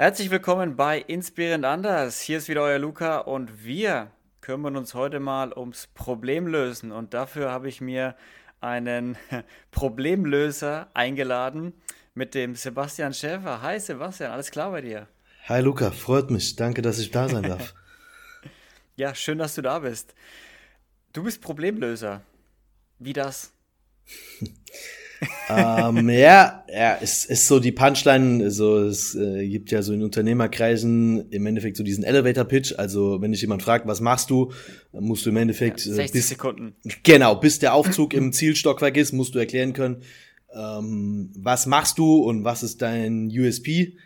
Herzlich willkommen bei Inspirierend Anders. Hier ist wieder euer Luca und wir kümmern uns heute mal ums Problemlösen. Und dafür habe ich mir einen Problemlöser eingeladen mit dem Sebastian Schäfer. Hi Sebastian, alles klar bei dir? Hi Luca, freut mich. Danke, dass ich da sein darf. ja, schön, dass du da bist. Du bist Problemlöser. Wie das? Ähm, ja, ja, es ist so die Punchline, so es äh, gibt ja so in Unternehmerkreisen im Endeffekt so diesen Elevator Pitch, also wenn dich jemand fragt, was machst du, musst du im Endeffekt ja, 60 äh, bis, Sekunden. Genau, bis der Aufzug im Zielstockwerk ist, musst du erklären können, ähm, was machst du und was ist dein USP?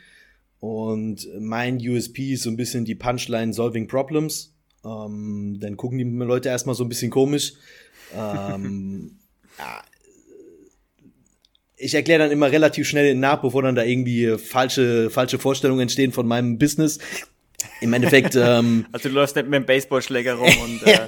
Und mein USP ist so ein bisschen die Punchline Solving Problems. Ähm, dann gucken die Leute erstmal so ein bisschen komisch. ähm, ja, ich erkläre dann immer relativ schnell nach, bevor dann da irgendwie falsche, falsche Vorstellungen entstehen von meinem Business. Im Endeffekt. Ähm, also du läufst nicht mit dem Baseballschläger rum und äh,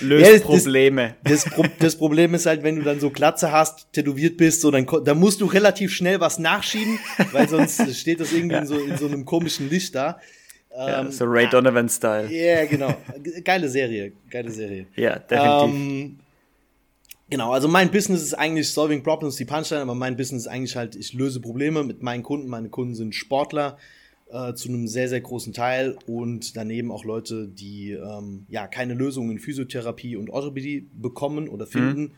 löst ja, Probleme. Das, das, Pro das, Problem ist halt, wenn du dann so Glatze hast, tätowiert bist, so dann, dann musst du relativ schnell was nachschieben, weil sonst steht das irgendwie in, so, in so einem komischen Licht da. Ja, ähm, so Ray Donovan-Style. Ja, yeah, genau. Geile Serie, geile Serie. Ja, definitiv. Ähm, Genau, also mein Business ist eigentlich Solving Problems, die Punchline, aber mein Business ist eigentlich halt, ich löse Probleme mit meinen Kunden. Meine Kunden sind Sportler äh, zu einem sehr, sehr großen Teil und daneben auch Leute, die ähm, ja keine Lösungen in Physiotherapie und Orthopädie bekommen oder finden. Mhm.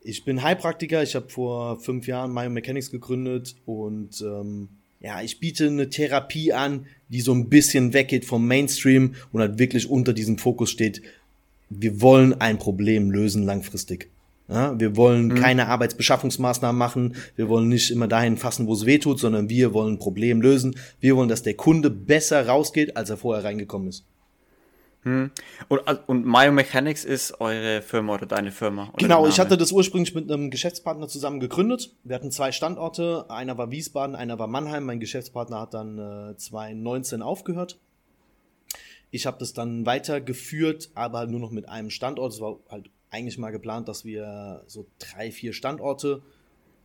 Ich bin Heilpraktiker, ich habe vor fünf Jahren Biomechanics gegründet und ähm, ja, ich biete eine Therapie an, die so ein bisschen weggeht vom Mainstream und halt wirklich unter diesem Fokus steht, wir wollen ein Problem lösen langfristig. Ja, wir wollen mhm. keine Arbeitsbeschaffungsmaßnahmen machen. Wir wollen nicht immer dahin fassen, wo es weh tut, sondern wir wollen ein Problem lösen. Wir wollen, dass der Kunde besser rausgeht, als er vorher reingekommen ist. Hm. Und, und Biomechanics ist eure Firma oder deine Firma? Oder genau, ich hatte das ursprünglich mit einem Geschäftspartner zusammen gegründet. Wir hatten zwei Standorte, einer war Wiesbaden, einer war Mannheim. Mein Geschäftspartner hat dann äh, 2019 aufgehört. Ich habe das dann weitergeführt, aber nur noch mit einem Standort. Es war halt eigentlich mal geplant, dass wir so drei, vier Standorte mhm.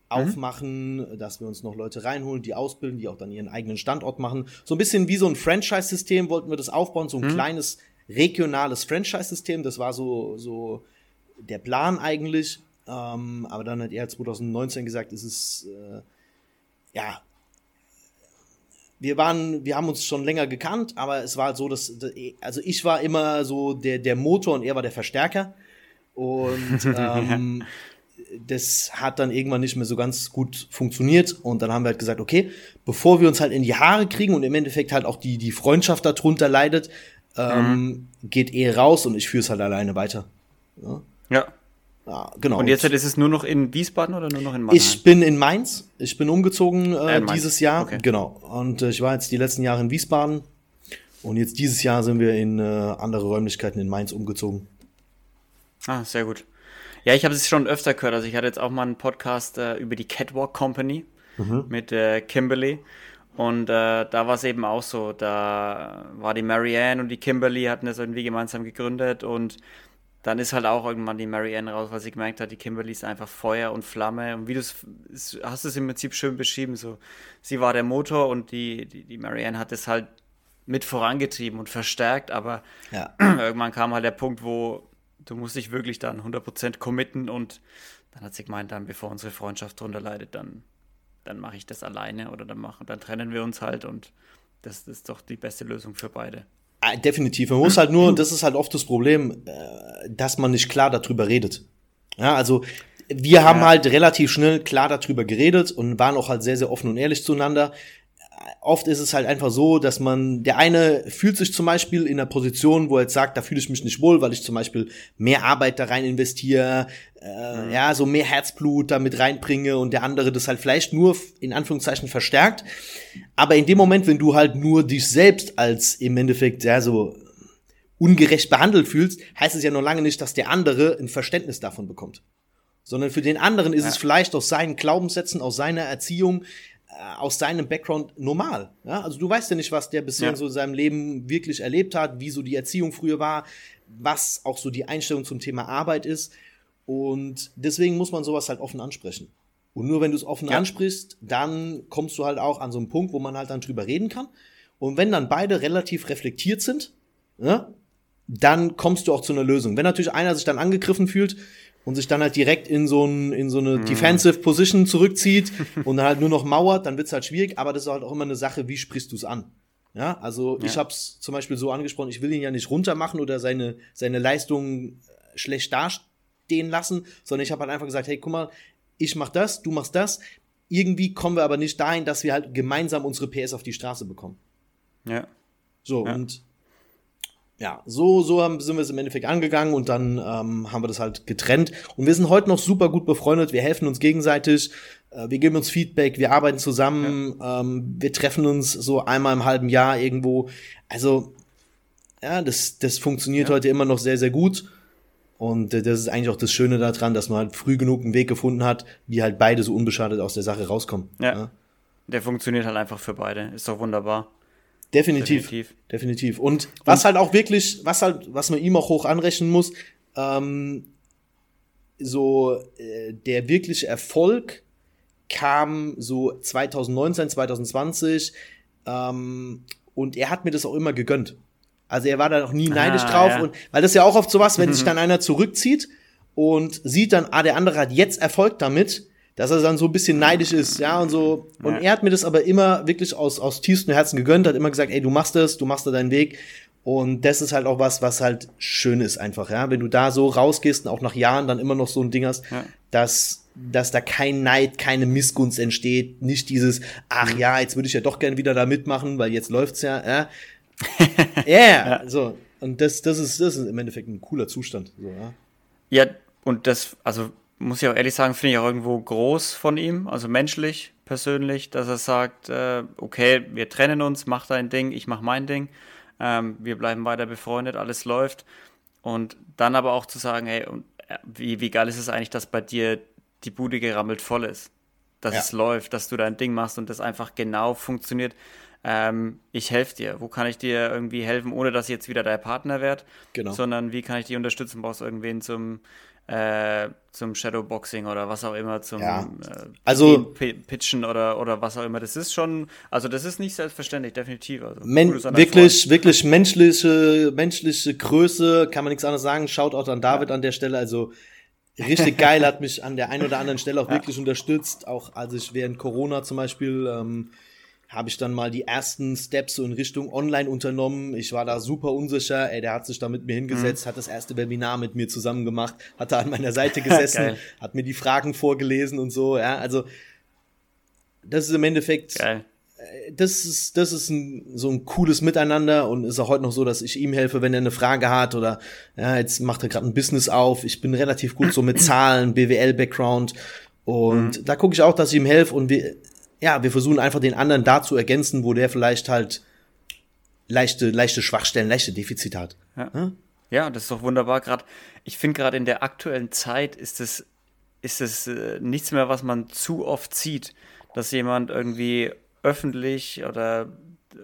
aufmachen, dass wir uns noch Leute reinholen, die ausbilden, die auch dann ihren eigenen Standort machen. So ein bisschen wie so ein Franchise-System wollten wir das aufbauen, so ein mhm. kleines regionales Franchise-System. Das war so, so der Plan eigentlich. Ähm, aber dann hat er 2019 gesagt, es ist, äh, ja, wir waren, wir haben uns schon länger gekannt, aber es war halt so, dass, also ich war immer so der, der Motor und er war der Verstärker. Und ähm, das hat dann irgendwann nicht mehr so ganz gut funktioniert. Und dann haben wir halt gesagt, okay, bevor wir uns halt in die Haare kriegen und im Endeffekt halt auch die, die Freundschaft darunter leidet, ähm, mhm. geht er raus und ich führe es halt alleine weiter. Ja. ja. Ja, genau. Und jetzt ist es nur noch in Wiesbaden oder nur noch in Mannheim? Ich bin in Mainz. Ich bin umgezogen äh, äh dieses Jahr. Okay. Genau. Und äh, ich war jetzt die letzten Jahre in Wiesbaden. Und jetzt dieses Jahr sind wir in äh, andere Räumlichkeiten in Mainz umgezogen. Ah, sehr gut. Ja, ich habe es schon öfter gehört. Also ich hatte jetzt auch mal einen Podcast äh, über die Catwalk Company mhm. mit äh, Kimberly. Und äh, da war es eben auch so. Da war die Marianne und die Kimberly hatten das irgendwie gemeinsam gegründet und dann ist halt auch irgendwann die Marianne raus, weil sie gemerkt hat, die Kimberly ist einfach Feuer und Flamme. Und wie du hast es im Prinzip schön beschrieben, so sie war der Motor und die, die, die Marianne hat es halt mit vorangetrieben und verstärkt, aber ja. irgendwann kam halt der Punkt, wo du musst dich wirklich dann 100% committen und dann hat sie gemeint, dann bevor unsere Freundschaft drunter leidet, dann, dann mache ich das alleine oder dann, machen, dann trennen wir uns halt und das, das ist doch die beste Lösung für beide. Ah, definitiv. Man muss halt nur, das ist halt oft das Problem, äh, dass man nicht klar darüber redet. Ja, also wir haben ja. halt relativ schnell klar darüber geredet und waren auch halt sehr, sehr offen und ehrlich zueinander oft ist es halt einfach so, dass man, der eine fühlt sich zum Beispiel in einer Position, wo er jetzt sagt, da fühle ich mich nicht wohl, weil ich zum Beispiel mehr Arbeit da rein investiere, äh, mhm. ja, so mehr Herzblut damit reinbringe und der andere das halt vielleicht nur in Anführungszeichen verstärkt. Aber in dem Moment, wenn du halt nur dich selbst als im Endeffekt, ja, so ungerecht behandelt fühlst, heißt es ja noch lange nicht, dass der andere ein Verständnis davon bekommt. Sondern für den anderen ist ja. es vielleicht aus seinen Glaubenssätzen, aus seiner Erziehung, aus seinem Background normal. Ja? Also du weißt ja nicht, was der bisher ja. so in seinem Leben wirklich erlebt hat, wie so die Erziehung früher war, was auch so die Einstellung zum Thema Arbeit ist. Und deswegen muss man sowas halt offen ansprechen. Und nur wenn du es offen ja. ansprichst, dann kommst du halt auch an so einen Punkt, wo man halt dann drüber reden kann. Und wenn dann beide relativ reflektiert sind, ja, dann kommst du auch zu einer Lösung. Wenn natürlich einer sich dann angegriffen fühlt und sich dann halt direkt in so, ein, in so eine mm. Defensive Position zurückzieht und dann halt nur noch mauert, dann wird's halt schwierig, aber das ist halt auch immer eine Sache, wie sprichst du es an? Ja, also ja. ich habe es zum Beispiel so angesprochen, ich will ihn ja nicht runtermachen oder seine, seine Leistung schlecht dastehen lassen, sondern ich habe halt einfach gesagt, hey, guck mal, ich mach das, du machst das. Irgendwie kommen wir aber nicht dahin, dass wir halt gemeinsam unsere PS auf die Straße bekommen. Ja. So, ja. und ja, so, so haben, sind wir es im Endeffekt angegangen und dann ähm, haben wir das halt getrennt. Und wir sind heute noch super gut befreundet, wir helfen uns gegenseitig, äh, wir geben uns Feedback, wir arbeiten zusammen, ja. ähm, wir treffen uns so einmal im halben Jahr irgendwo. Also, ja, das, das funktioniert ja. heute immer noch sehr, sehr gut. Und äh, das ist eigentlich auch das Schöne daran, dass man halt früh genug einen Weg gefunden hat, wie halt beide so unbeschadet aus der Sache rauskommen. Ja. ja. Der funktioniert halt einfach für beide. Ist doch wunderbar. Definitiv, definitiv. Definitiv. Und was halt auch wirklich, was halt, was man ihm auch hoch anrechnen muss, ähm, so äh, der wirkliche Erfolg kam so 2019, 2020 ähm, und er hat mir das auch immer gegönnt. Also er war da noch nie neidisch ah, drauf ja. und weil das ja auch oft so was, wenn sich dann einer zurückzieht und sieht dann, ah, der andere hat jetzt Erfolg damit, dass er dann so ein bisschen neidisch ist, ja, und so. Und ja. er hat mir das aber immer wirklich aus, aus tiefstem Herzen gegönnt, hat immer gesagt, ey, du machst das, du machst da deinen Weg. Und das ist halt auch was, was halt schön ist einfach, ja. Wenn du da so rausgehst und auch nach Jahren dann immer noch so ein Ding hast, ja. dass, dass da kein Neid, keine Missgunst entsteht, nicht dieses, ach ja, jetzt würde ich ja doch gern wieder da mitmachen, weil jetzt läuft's ja, ja. yeah, ja, so. Und das, das ist, das ist im Endeffekt ein cooler Zustand, so, ja. Ja, und das, also muss ich auch ehrlich sagen, finde ich auch irgendwo groß von ihm, also menschlich, persönlich, dass er sagt, äh, okay, wir trennen uns, mach dein Ding, ich mach mein Ding, ähm, wir bleiben weiter befreundet, alles läuft. Und dann aber auch zu sagen, hey, äh, wie, wie geil ist es eigentlich, dass bei dir die Bude gerammelt voll ist, dass ja. es läuft, dass du dein Ding machst und das einfach genau funktioniert. Ähm, ich helfe dir. Wo kann ich dir irgendwie helfen, ohne dass ich jetzt wieder dein Partner werde? Genau. Sondern wie kann ich dich unterstützen? Brauchst du irgendwen zum äh, zum Shadowboxing oder was auch immer, zum ja. äh, also, Pitchen oder, oder was auch immer. Das ist schon, also das ist nicht selbstverständlich, definitiv. Also, wirklich, wirklich menschliche, menschliche Größe, kann man nichts anderes sagen. Schaut auch an David ja. an der Stelle, also richtig geil, hat mich an der einen oder anderen Stelle auch ja. wirklich unterstützt, auch als ich während Corona zum Beispiel ähm, habe ich dann mal die ersten Steps so in Richtung Online unternommen. Ich war da super unsicher. Ey, der hat sich da mit mir hingesetzt, mhm. hat das erste Webinar mit mir zusammen gemacht, hat da an meiner Seite gesessen, hat mir die Fragen vorgelesen und so. Ja, also das ist im Endeffekt, Geil. Äh, das ist, das ist ein, so ein cooles Miteinander und ist auch heute noch so, dass ich ihm helfe, wenn er eine Frage hat oder ja, jetzt macht er gerade ein Business auf. Ich bin relativ gut so mit Zahlen, BWL-Background und mhm. da gucke ich auch, dass ich ihm helfe und wir, ja, wir versuchen einfach den anderen da zu ergänzen, wo der vielleicht halt leichte, leichte Schwachstellen, leichte Defizite hat. Ja, ja? ja das ist doch wunderbar. Gerade, ich finde gerade in der aktuellen Zeit ist es, ist es äh, nichts mehr, was man zu oft sieht, dass jemand irgendwie öffentlich oder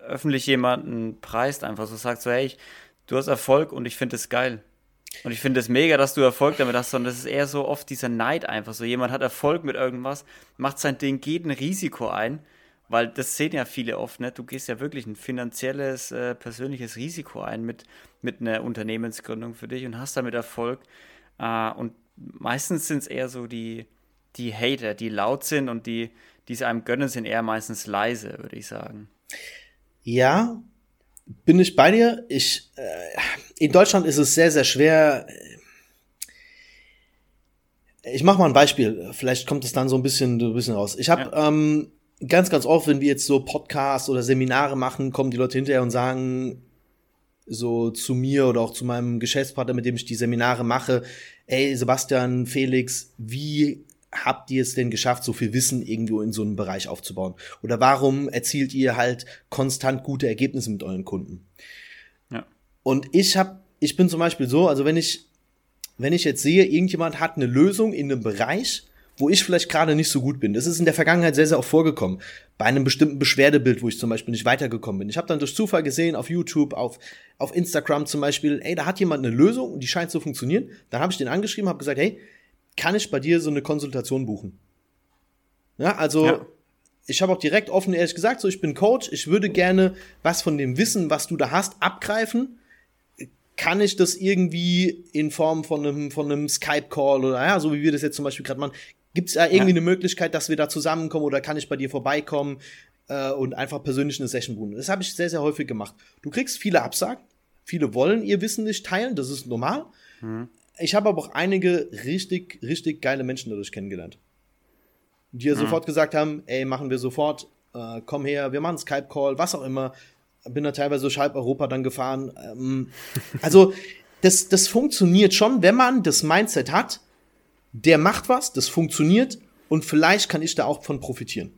öffentlich jemanden preist, einfach so sagt so, hey, ich, du hast Erfolg und ich finde es geil. Und ich finde es mega, dass du Erfolg damit hast, sondern das ist eher so oft dieser Neid einfach so. Jemand hat Erfolg mit irgendwas, macht sein Ding, geht ein Risiko ein, weil das sehen ja viele oft, ne? Du gehst ja wirklich ein finanzielles, äh, persönliches Risiko ein mit, mit einer Unternehmensgründung für dich und hast damit Erfolg. Äh, und meistens sind es eher so die, die Hater, die laut sind und die, die es einem gönnen, sind eher meistens leise, würde ich sagen. Ja, bin ich bei dir. Ich, äh, in Deutschland ist es sehr, sehr schwer. Ich mache mal ein Beispiel. Vielleicht kommt es dann so ein bisschen, ein bisschen raus. Ich habe ja. ähm, ganz, ganz oft, wenn wir jetzt so Podcasts oder Seminare machen, kommen die Leute hinterher und sagen so zu mir oder auch zu meinem Geschäftspartner, mit dem ich die Seminare mache, ey Sebastian, Felix, wie habt ihr es denn geschafft, so viel Wissen irgendwo in so einem Bereich aufzubauen? Oder warum erzielt ihr halt konstant gute Ergebnisse mit euren Kunden? Ja. Und ich habe, ich bin zum Beispiel so, also wenn ich, wenn ich jetzt sehe, irgendjemand hat eine Lösung in einem Bereich, wo ich vielleicht gerade nicht so gut bin. Das ist in der Vergangenheit sehr, sehr auch vorgekommen. Bei einem bestimmten Beschwerdebild, wo ich zum Beispiel nicht weitergekommen bin. Ich habe dann durch Zufall gesehen, auf YouTube, auf, auf Instagram zum Beispiel, ey, da hat jemand eine Lösung und die scheint zu funktionieren. Dann habe ich den angeschrieben, habe gesagt, hey, kann ich bei dir so eine Konsultation buchen? Ja, also ja. ich habe auch direkt offen ehrlich gesagt, so ich bin Coach, ich würde gerne was von dem Wissen, was du da hast, abgreifen. Kann ich das irgendwie in Form von einem, von einem Skype-Call oder ja, so wie wir das jetzt zum Beispiel gerade machen, gibt es da irgendwie ja. eine Möglichkeit, dass wir da zusammenkommen oder kann ich bei dir vorbeikommen äh, und einfach persönlich eine Session buchen? Das habe ich sehr, sehr häufig gemacht. Du kriegst viele Absagen, viele wollen ihr Wissen nicht teilen, das ist normal. Mhm. Ich habe aber auch einige richtig, richtig geile Menschen dadurch kennengelernt die ja mhm. sofort gesagt haben, ey, machen wir sofort, äh, komm her, wir machen Skype-Call, was auch immer. Bin da teilweise durch halb Europa dann gefahren. Ähm, also, das, das funktioniert schon, wenn man das Mindset hat, der macht was, das funktioniert und vielleicht kann ich da auch von profitieren.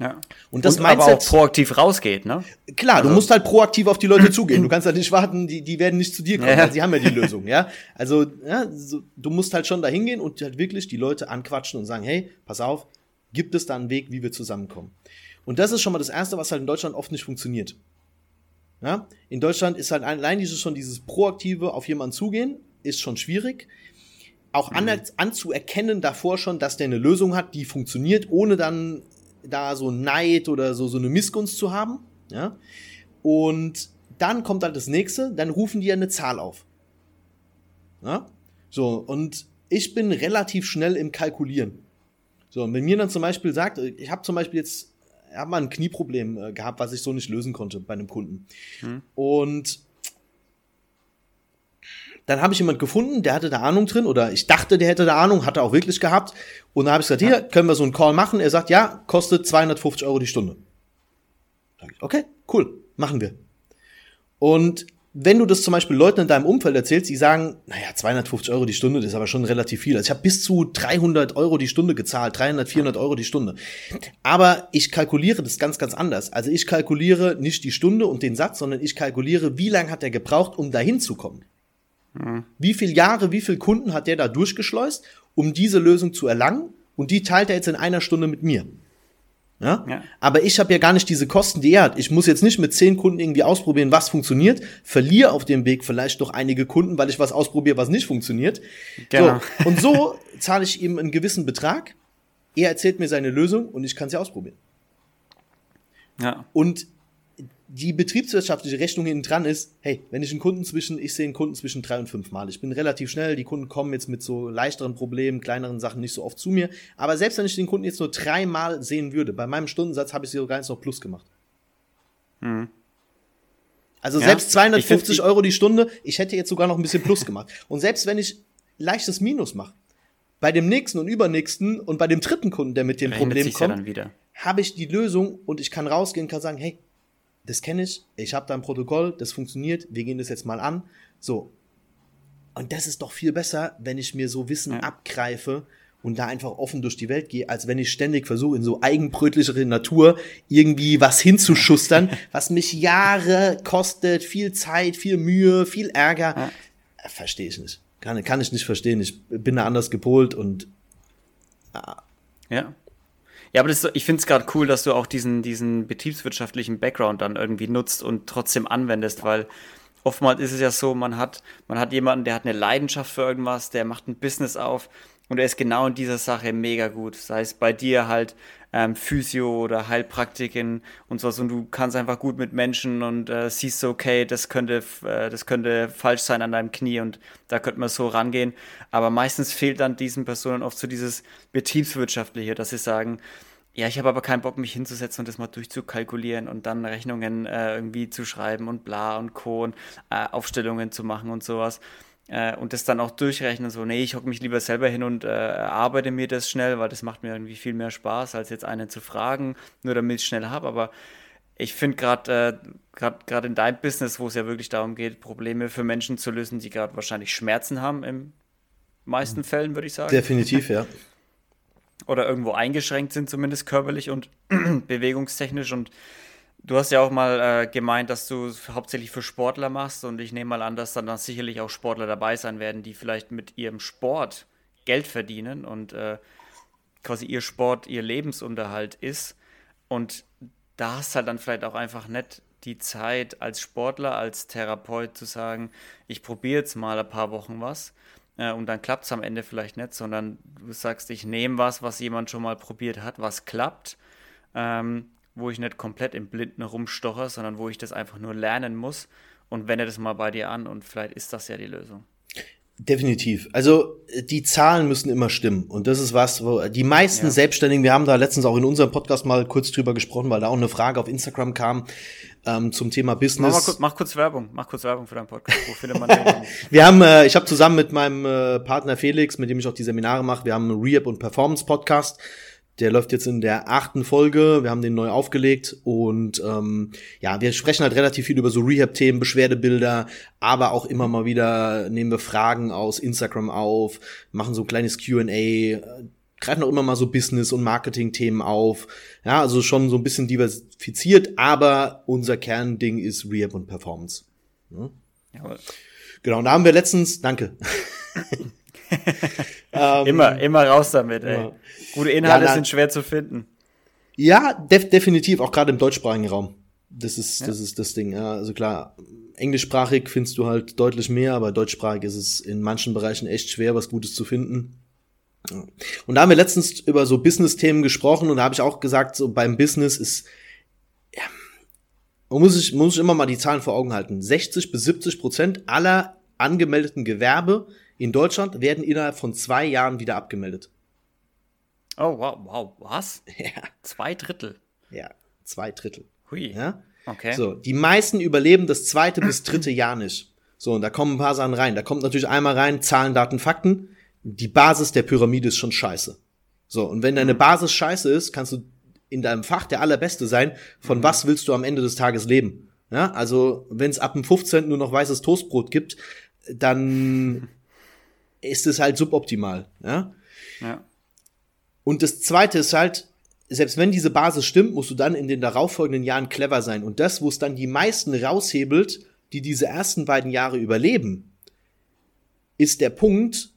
Ja. Und das und Mindset, aber auch proaktiv rausgeht, ne? Klar, also. du musst halt proaktiv auf die Leute zugehen. Du kannst halt nicht warten, die, die werden nicht zu dir kommen, ja. weil sie haben ja die Lösung, ja? Also, ja, so, du musst halt schon da hingehen und halt wirklich die Leute anquatschen und sagen, hey, pass auf, gibt es da einen Weg, wie wir zusammenkommen? Und das ist schon mal das Erste, was halt in Deutschland oft nicht funktioniert. Ja? In Deutschland ist halt allein dieses schon dieses proaktive auf jemanden zugehen, ist schon schwierig. Auch mhm. an, anzuerkennen davor schon, dass der eine Lösung hat, die funktioniert, ohne dann da so Neid oder so, so eine Missgunst zu haben. Ja? Und dann kommt halt das nächste, dann rufen die ja eine Zahl auf. Ja? So, und ich bin relativ schnell im Kalkulieren. So, und wenn mir dann zum Beispiel sagt, ich habe zum Beispiel jetzt, ich habe mal ein Knieproblem äh, gehabt, was ich so nicht lösen konnte bei einem Kunden. Hm. Und dann habe ich jemand gefunden, der hatte da Ahnung drin oder ich dachte, der hätte da Ahnung, hatte auch wirklich gehabt. Und dann habe ich gesagt, hier, können wir so einen Call machen? Er sagt, ja, kostet 250 Euro die Stunde. Okay, cool, machen wir. Und wenn du das zum Beispiel Leuten in deinem Umfeld erzählst, die sagen, naja, 250 Euro die Stunde, das ist aber schon relativ viel. Also ich habe bis zu 300 Euro die Stunde gezahlt, 300, 400 Euro die Stunde. Aber ich kalkuliere das ganz, ganz anders. Also ich kalkuliere nicht die Stunde und den Satz, sondern ich kalkuliere, wie lange hat er gebraucht, um dahin zu kommen. Mhm. Wie viele Jahre, wie viele Kunden hat der da durchgeschleust, um diese Lösung zu erlangen? Und die teilt er jetzt in einer Stunde mit mir. Ja? ja. Aber ich habe ja gar nicht diese Kosten, die er hat. Ich muss jetzt nicht mit zehn Kunden irgendwie ausprobieren, was funktioniert, verliere auf dem Weg vielleicht doch einige Kunden, weil ich was ausprobiere, was nicht funktioniert. Genau. So, und so zahle ich ihm einen gewissen Betrag. Er erzählt mir seine Lösung und ich kann sie ausprobieren. Ja. Und die betriebswirtschaftliche Rechnung hinten dran ist, hey, wenn ich einen Kunden zwischen, ich sehe einen Kunden zwischen drei und fünf Mal. Ich bin relativ schnell, die Kunden kommen jetzt mit so leichteren Problemen, kleineren Sachen nicht so oft zu mir. Aber selbst wenn ich den Kunden jetzt nur dreimal sehen würde, bei meinem Stundensatz habe ich sogar jetzt noch Plus gemacht. Mhm. Also ja, selbst 250 Euro die Stunde, ich hätte jetzt sogar noch ein bisschen Plus gemacht. Und selbst wenn ich leichtes Minus mache, bei dem nächsten und übernächsten und bei dem dritten Kunden, der mit dem Problem kommt, ja habe ich die Lösung und ich kann rausgehen, kann sagen, hey, das kenne ich, ich habe da ein Protokoll, das funktioniert, wir gehen das jetzt mal an. So. Und das ist doch viel besser, wenn ich mir so Wissen ja. abgreife und da einfach offen durch die Welt gehe, als wenn ich ständig versuche, in so eigenbrötlichere Natur irgendwie was hinzuschustern, was mich Jahre kostet, viel Zeit, viel Mühe, viel Ärger. Ja. Verstehe ich nicht. Kann, kann ich nicht verstehen. Ich bin da anders gepolt und. Ah. Ja. Ja, aber das, ich finde es gerade cool, dass du auch diesen, diesen betriebswirtschaftlichen Background dann irgendwie nutzt und trotzdem anwendest, weil oftmals ist es ja so, man hat, man hat jemanden, der hat eine Leidenschaft für irgendwas, der macht ein Business auf und er ist genau in dieser Sache mega gut. Sei es bei dir halt ähm, Physio oder Heilpraktiken und sowas und du kannst einfach gut mit Menschen und äh, siehst so, okay, das könnte, äh, das könnte falsch sein an deinem Knie und da könnte man so rangehen. Aber meistens fehlt dann diesen Personen oft so dieses Betriebswirtschaftliche, dass sie sagen, ja, ich habe aber keinen Bock, mich hinzusetzen und das mal durchzukalkulieren und dann Rechnungen äh, irgendwie zu schreiben und bla und Co. und äh, Aufstellungen zu machen und sowas äh, und das dann auch durchrechnen, so, nee, ich hocke mich lieber selber hin und äh, arbeite mir das schnell, weil das macht mir irgendwie viel mehr Spaß, als jetzt einen zu fragen, nur damit ich es schnell habe. Aber ich finde gerade äh, gerade in deinem Business, wo es ja wirklich darum geht, Probleme für Menschen zu lösen, die gerade wahrscheinlich Schmerzen haben, im meisten Fällen, würde ich sagen. Definitiv, ja. Oder irgendwo eingeschränkt sind, zumindest körperlich und bewegungstechnisch und Du hast ja auch mal äh, gemeint, dass du hauptsächlich für Sportler machst und ich nehme mal an, dass dann, dann sicherlich auch Sportler dabei sein werden, die vielleicht mit ihrem Sport Geld verdienen und äh, quasi ihr Sport ihr Lebensunterhalt ist. Und da hast halt dann vielleicht auch einfach nicht die Zeit als Sportler, als Therapeut zu sagen, ich probiere jetzt mal ein paar Wochen was, äh, und dann klappt es am Ende vielleicht nicht, sondern du sagst, ich nehme was, was jemand schon mal probiert hat, was klappt, ähm, wo ich nicht komplett im Blinden rumstoche, sondern wo ich das einfach nur lernen muss und wende das mal bei dir an und vielleicht ist das ja die Lösung. Definitiv. Also die Zahlen müssen immer stimmen. Und das ist was, wo die meisten ja. Selbstständigen, wir haben da letztens auch in unserem Podcast mal kurz drüber gesprochen, weil da auch eine Frage auf Instagram kam ähm, zum Thema Business. Mach, kurz, mach, kurz, Werbung, mach kurz Werbung für deinen Podcast. Wo findet man den? wir haben, äh, ich habe zusammen mit meinem äh, Partner Felix, mit dem ich auch die Seminare mache, wir haben einen Rehab und Performance Podcast. Der läuft jetzt in der achten Folge. Wir haben den neu aufgelegt und ähm, ja, wir sprechen halt relativ viel über so Rehab-Themen, Beschwerdebilder, aber auch immer mal wieder nehmen wir Fragen aus Instagram auf, machen so ein kleines Q&A, greifen auch immer mal so Business- und Marketing-Themen auf. Ja, also schon so ein bisschen diversifiziert, aber unser Kernding ist Rehab und Performance. Ja? Jawohl. Genau, und da haben wir letztens, danke. ähm, immer, immer raus damit, ey. Ja. Gute Inhalte ja, sind schwer zu finden. Ja, def definitiv, auch gerade im deutschsprachigen Raum. Das ist, ja. das ist das Ding. Ja, also klar, englischsprachig findest du halt deutlich mehr, aber deutschsprachig ist es in manchen Bereichen echt schwer, was Gutes zu finden. Und da haben wir letztens über so Business-Themen gesprochen und da habe ich auch gesagt, so beim Business ist, ja, man muss sich, muss sich immer mal die Zahlen vor Augen halten. 60 bis 70 Prozent aller angemeldeten Gewerbe in Deutschland werden innerhalb von zwei Jahren wieder abgemeldet. Oh, wow, wow, was? Ja. Zwei Drittel. Ja, zwei Drittel. Hui. Ja? Okay. So, die meisten überleben das zweite bis dritte Jahr nicht. So, und da kommen ein paar Sachen rein. Da kommt natürlich einmal rein Zahlen, Daten, Fakten. Die Basis der Pyramide ist schon scheiße. So, und wenn deine mhm. Basis scheiße ist, kannst du in deinem Fach der allerbeste sein. Von mhm. was willst du am Ende des Tages leben? Ja, also, wenn es ab dem 15. nur noch weißes Toastbrot gibt, dann ist es halt suboptimal. Ja. ja. Und das zweite ist halt, selbst wenn diese Basis stimmt, musst du dann in den darauffolgenden Jahren clever sein. Und das, wo es dann die meisten raushebelt, die diese ersten beiden Jahre überleben, ist der Punkt,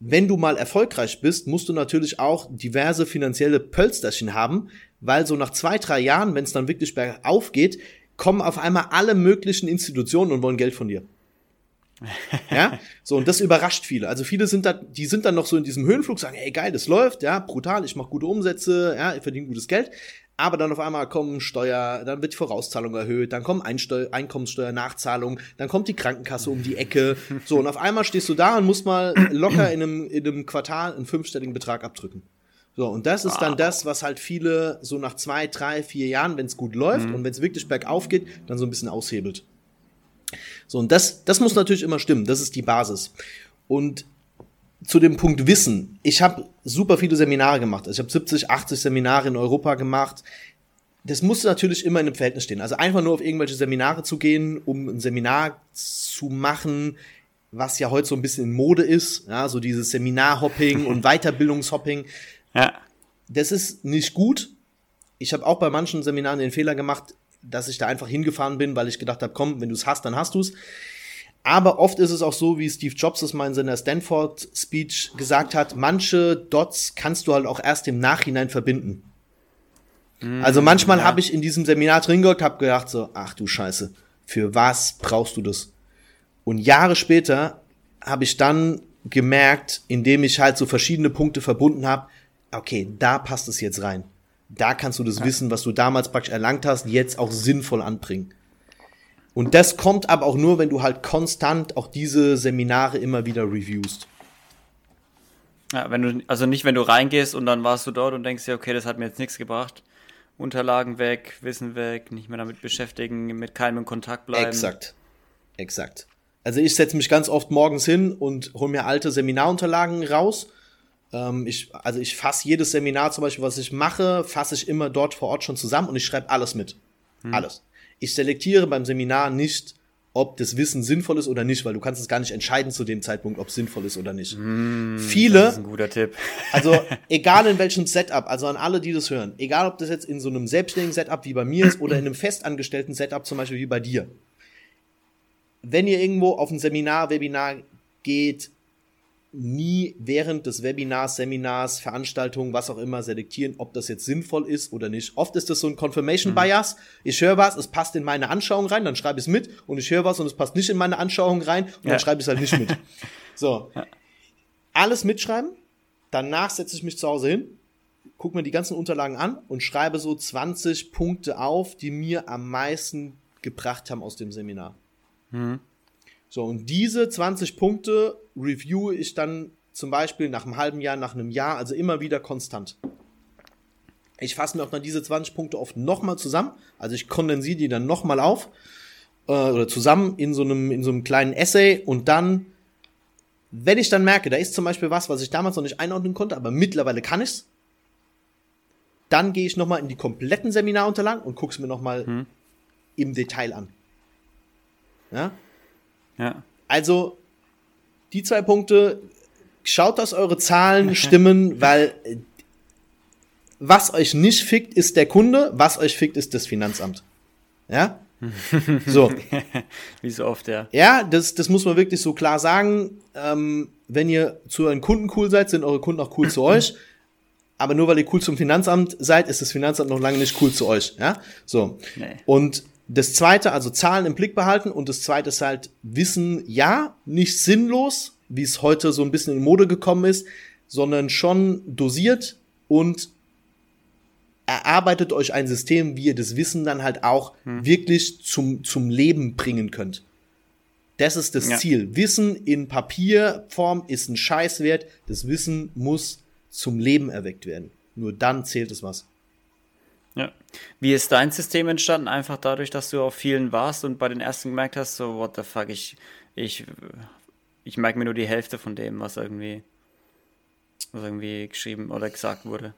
wenn du mal erfolgreich bist, musst du natürlich auch diverse finanzielle Pölsterchen haben, weil so nach zwei, drei Jahren, wenn es dann wirklich bergauf geht, kommen auf einmal alle möglichen Institutionen und wollen Geld von dir. Ja, so und das überrascht viele. Also viele sind da, die sind dann noch so in diesem Höhenflug, sagen, ey geil, das läuft, ja, brutal, ich mache gute Umsätze, ja, ich verdiene gutes Geld. Aber dann auf einmal kommen Steuer, dann wird die Vorauszahlung erhöht, dann kommen Einsteu Einkommenssteuernachzahlungen, dann kommt die Krankenkasse um die Ecke. So, und auf einmal stehst du da und musst mal locker in einem, in einem Quartal einen fünfstelligen Betrag abdrücken. So, und das ist dann das, was halt viele so nach zwei, drei, vier Jahren, wenn es gut läuft mhm. und wenn es wirklich bergauf geht, dann so ein bisschen aushebelt. So, und das, das muss natürlich immer stimmen. Das ist die Basis. Und zu dem Punkt Wissen. Ich habe super viele Seminare gemacht. Also ich habe 70, 80 Seminare in Europa gemacht. Das muss natürlich immer in einem Verhältnis stehen. Also einfach nur auf irgendwelche Seminare zu gehen, um ein Seminar zu machen, was ja heute so ein bisschen in Mode ist, ja, so dieses Seminarhopping und Weiterbildungshopping. Ja. Das ist nicht gut. Ich habe auch bei manchen Seminaren den Fehler gemacht, dass ich da einfach hingefahren bin, weil ich gedacht habe, komm, wenn du es hast, dann hast du es. Aber oft ist es auch so, wie Steve Jobs es mal in seiner Stanford-Speech gesagt hat, manche Dots kannst du halt auch erst im Nachhinein verbinden. Mm, also manchmal ja. habe ich in diesem Seminar drin gehört, habe gedacht so, ach du Scheiße, für was brauchst du das? Und Jahre später habe ich dann gemerkt, indem ich halt so verschiedene Punkte verbunden habe, okay, da passt es jetzt rein. Da kannst du das ja. Wissen, was du damals praktisch erlangt hast, jetzt auch sinnvoll anbringen. Und das kommt aber auch nur, wenn du halt konstant auch diese Seminare immer wieder reviewst. Ja, wenn du, also nicht, wenn du reingehst und dann warst du dort und denkst dir, okay, das hat mir jetzt nichts gebracht. Unterlagen weg, Wissen weg, nicht mehr damit beschäftigen, mit keinem in Kontakt bleiben. Exakt. Exakt. Also ich setze mich ganz oft morgens hin und hole mir alte Seminarunterlagen raus. Ähm, ich, also ich fasse jedes Seminar zum Beispiel, was ich mache, fasse ich immer dort vor Ort schon zusammen und ich schreibe alles mit. Hm. Alles. Ich selektiere beim Seminar nicht, ob das Wissen sinnvoll ist oder nicht, weil du kannst es gar nicht entscheiden zu dem Zeitpunkt, ob es sinnvoll ist oder nicht. Mm, Viele, das ist ein guter Tipp. also egal in welchem Setup, also an alle, die das hören, egal ob das jetzt in so einem selbstständigen Setup wie bei mir ist oder in einem festangestellten Setup zum Beispiel wie bei dir. Wenn ihr irgendwo auf ein Seminar, Webinar geht, nie während des Webinars, Seminars, Veranstaltungen, was auch immer selektieren, ob das jetzt sinnvoll ist oder nicht. Oft ist das so ein Confirmation mhm. Bias. Ich höre was, es passt in meine Anschauung rein, dann schreibe ich es mit und ich höre was und es passt nicht in meine Anschauung rein und ja. dann schreibe ich es halt nicht mit. So. Ja. Alles mitschreiben. Danach setze ich mich zu Hause hin, gucke mir die ganzen Unterlagen an und schreibe so 20 Punkte auf, die mir am meisten gebracht haben aus dem Seminar. Mhm. So, und diese 20 Punkte review ich dann zum Beispiel nach einem halben Jahr, nach einem Jahr, also immer wieder konstant. Ich fasse mir auch dann diese 20 Punkte oft nochmal zusammen, also ich kondensiere die dann nochmal auf äh, oder zusammen in so, einem, in so einem kleinen Essay und dann, wenn ich dann merke, da ist zum Beispiel was, was ich damals noch nicht einordnen konnte, aber mittlerweile kann ich's, dann gehe ich nochmal in die kompletten Seminarunterlagen und gucke es mir nochmal hm. im Detail an. Ja? Ja. Also, die zwei Punkte, schaut, dass eure Zahlen stimmen, weil was euch nicht fickt, ist der Kunde, was euch fickt, ist das Finanzamt. Ja? So. Wie so oft, ja. Ja, das, das muss man wirklich so klar sagen. Ähm, wenn ihr zu euren Kunden cool seid, sind eure Kunden auch cool zu euch. Aber nur weil ihr cool zum Finanzamt seid, ist das Finanzamt noch lange nicht cool zu euch. Ja? So. Nee. Und das zweite, also Zahlen im Blick behalten und das zweite ist halt Wissen, ja, nicht sinnlos, wie es heute so ein bisschen in Mode gekommen ist, sondern schon dosiert und erarbeitet euch ein System, wie ihr das Wissen dann halt auch hm. wirklich zum, zum Leben bringen könnt. Das ist das ja. Ziel. Wissen in Papierform ist ein Scheißwert. Das Wissen muss zum Leben erweckt werden. Nur dann zählt es was. Ja. Wie ist dein System entstanden? Einfach dadurch, dass du auf vielen warst und bei den ersten gemerkt hast, so, what the fuck, ich, ich, ich merke mir nur die Hälfte von dem, was irgendwie, was irgendwie geschrieben oder gesagt wurde.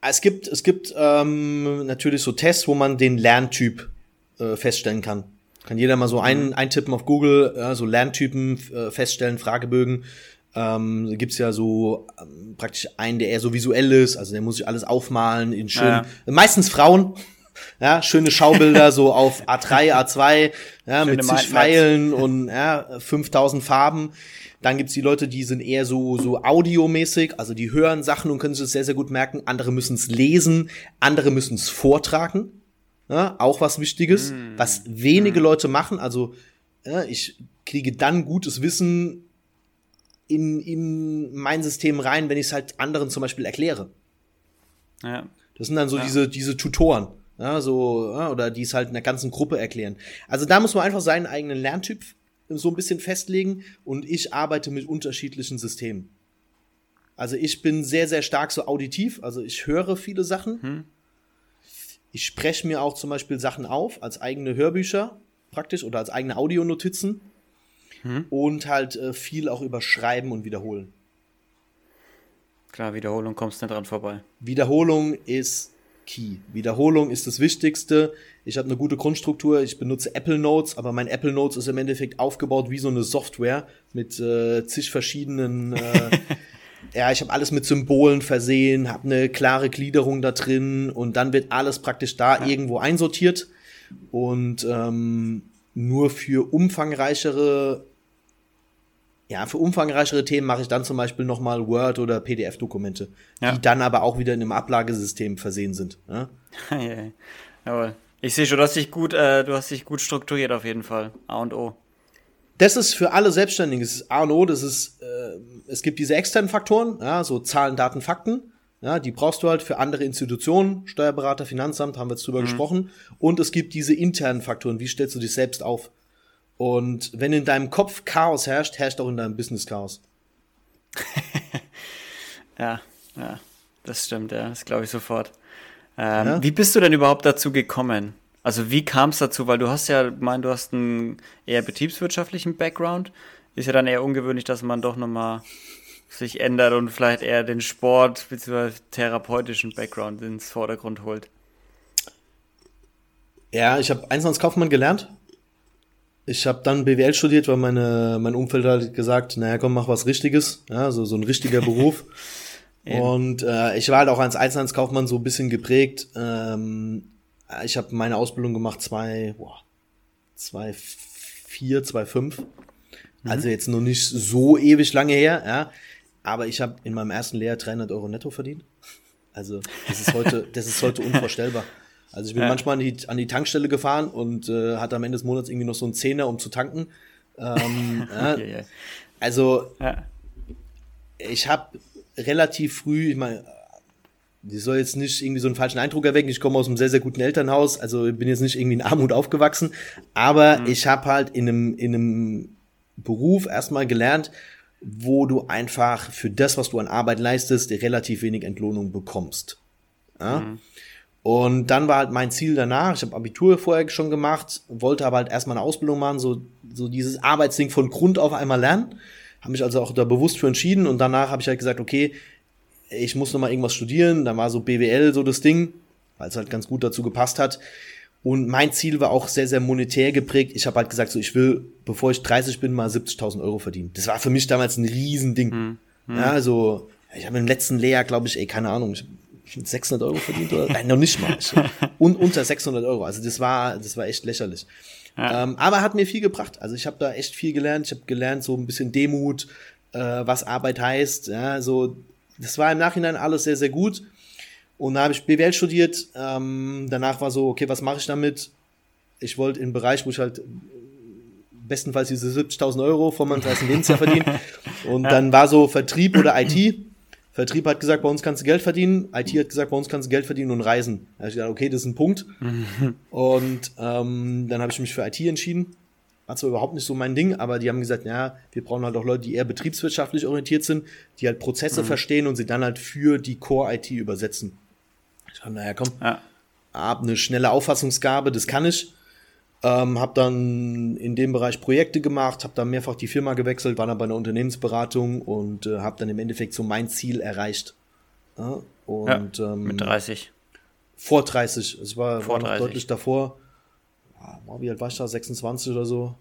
Es gibt, es gibt ähm, natürlich so Tests, wo man den Lerntyp äh, feststellen kann. Kann jeder mal so ein, mhm. eintippen auf Google, äh, so Lerntypen äh, feststellen, Fragebögen. Ähm, gibt es ja so ähm, praktisch einen, der eher so visuell ist, also der muss sich alles aufmalen in schön, ja. meistens Frauen, ja, schöne Schaubilder so auf A3, A2, ja, Schöne mit zig Pfeilen und ja, 5000 Farben. Dann gibt's die Leute, die sind eher so, so audiomäßig, also die hören Sachen und können sich das sehr, sehr gut merken. Andere müssen es lesen, andere müssen es vortragen. Ja, auch was Wichtiges, mm. was wenige mm. Leute machen. Also ja, ich kriege dann gutes Wissen in, in mein System rein, wenn ich es halt anderen zum Beispiel erkläre. Ja. Das sind dann so ja. diese, diese Tutoren. Ja, so, oder die es halt in der ganzen Gruppe erklären. Also da muss man einfach seinen eigenen Lerntyp so ein bisschen festlegen und ich arbeite mit unterschiedlichen Systemen. Also ich bin sehr, sehr stark so auditiv, also ich höre viele Sachen. Hm. Ich spreche mir auch zum Beispiel Sachen auf als eigene Hörbücher praktisch oder als eigene Audionotizen hm. und halt äh, viel auch über Schreiben und Wiederholen. Klar, Wiederholung kommst du nicht dran vorbei. Wiederholung ist key. Wiederholung ist das Wichtigste. Ich habe eine gute Grundstruktur. Ich benutze Apple Notes, aber mein Apple Notes ist im Endeffekt aufgebaut wie so eine Software mit äh, zig verschiedenen. Äh, ja, ich habe alles mit Symbolen versehen, habe eine klare Gliederung da drin und dann wird alles praktisch da ja. irgendwo einsortiert und ähm, nur für umfangreichere ja, für umfangreichere Themen mache ich dann zum Beispiel nochmal Word- oder PDF-Dokumente, ja. die dann aber auch wieder in einem Ablagesystem versehen sind. Ja? Jawohl. Ich sehe schon, du hast dich gut, äh, du hast dich gut strukturiert auf jeden Fall. A und O. Das ist für alle Selbstständigen, das ist A und O, das ist, äh, es gibt diese externen Faktoren, ja, so Zahlen, Daten, Fakten. Ja, die brauchst du halt für andere Institutionen, Steuerberater, Finanzamt, haben wir jetzt drüber mhm. gesprochen. Und es gibt diese internen Faktoren, wie stellst du dich selbst auf? Und wenn in deinem Kopf Chaos herrscht, herrscht auch in deinem Business Chaos. ja, ja, das stimmt, ja, das glaube ich sofort. Ähm, ja? Wie bist du denn überhaupt dazu gekommen? Also wie kam es dazu? Weil du hast ja gemeint, du hast einen eher betriebswirtschaftlichen Background. Ist ja dann eher ungewöhnlich, dass man doch nochmal sich ändert und vielleicht eher den Sport bzw. therapeutischen Background ins Vordergrund holt. Ja, ich habe Einzelhandelskaufmann gelernt ich habe dann BWL studiert, weil meine, mein Umfeld hat gesagt, naja, komm, mach was Richtiges, ja, so, so ein richtiger Beruf. und äh, ich war halt auch als Einzelhandelskaufmann so ein bisschen geprägt. Ähm, ich habe meine Ausbildung gemacht zwei, boah, zwei vier, zwei fünf. Mhm. Also jetzt noch nicht so ewig lange her, ja. Aber ich habe in meinem ersten Lehrjahr 300 Euro netto verdient. Also das ist heute, das ist heute unvorstellbar. Also ich bin ja. manchmal an die, an die Tankstelle gefahren und äh, hatte am Ende des Monats irgendwie noch so einen Zehner, um zu tanken. Ähm, äh, also, ja. ich habe relativ früh, ich meine, die soll jetzt nicht irgendwie so einen falschen Eindruck erwecken. Ich komme aus einem sehr, sehr guten Elternhaus, also bin jetzt nicht irgendwie in Armut aufgewachsen, aber mhm. ich habe halt in einem, in einem Beruf erstmal gelernt, wo du einfach für das, was du an Arbeit leistest, relativ wenig Entlohnung bekommst. Ja? Mhm. Und dann war halt mein Ziel danach, ich habe Abitur vorher schon gemacht, wollte aber halt erstmal eine Ausbildung machen, so, so dieses Arbeitsding von Grund auf einmal lernen. Habe mich also auch da bewusst für entschieden und danach habe ich halt gesagt, okay, ich muss noch mal irgendwas studieren. Dann war so BWL so das Ding, weil es halt ganz gut dazu gepasst hat. Und mein Ziel war auch sehr, sehr monetär geprägt. Ich habe halt gesagt, so ich will, bevor ich 30 bin, mal 70.000 Euro verdienen. Das war für mich damals ein Riesending. Hm, hm. Ja, also ich habe im letzten Lehrjahr, glaube ich, ey, keine Ahnung, ich 600 Euro verdient oder? Nein, noch nicht mal. Und unter 600 Euro. Also das war, das war echt lächerlich. Ja. Ähm, aber hat mir viel gebracht. Also ich habe da echt viel gelernt. Ich habe gelernt so ein bisschen Demut, äh, was Arbeit heißt. Ja, so das war im Nachhinein alles sehr, sehr gut. Und da habe ich BWL studiert. Ähm, danach war so, okay, was mache ich damit? Ich wollte im Bereich, wo ich halt bestenfalls diese 70.000 Euro von meinem 30. Lebensjahr verdienen. Und dann war so Vertrieb oder IT. Vertrieb hat gesagt, bei uns kannst du Geld verdienen. IT hat gesagt, bei uns kannst du Geld verdienen und reisen. Da habe ich gedacht, okay, das ist ein Punkt. und ähm, dann habe ich mich für IT entschieden war zwar überhaupt nicht so mein Ding, aber die haben gesagt, ja, wir brauchen halt auch Leute, die eher betriebswirtschaftlich orientiert sind, die halt Prozesse mhm. verstehen und sie dann halt für die Core-IT übersetzen. Ich dachte, naja, komm, ja. hab eine schnelle Auffassungsgabe, das kann ich. Ähm, habe dann in dem Bereich Projekte gemacht, habe dann mehrfach die Firma gewechselt, war dann bei einer Unternehmensberatung und äh, habe dann im Endeffekt so mein Ziel erreicht. Ja, und, ja, ähm, mit 30. Vor 30. Es war, vor war noch deutlich davor wie alt war ich da? 26 oder so.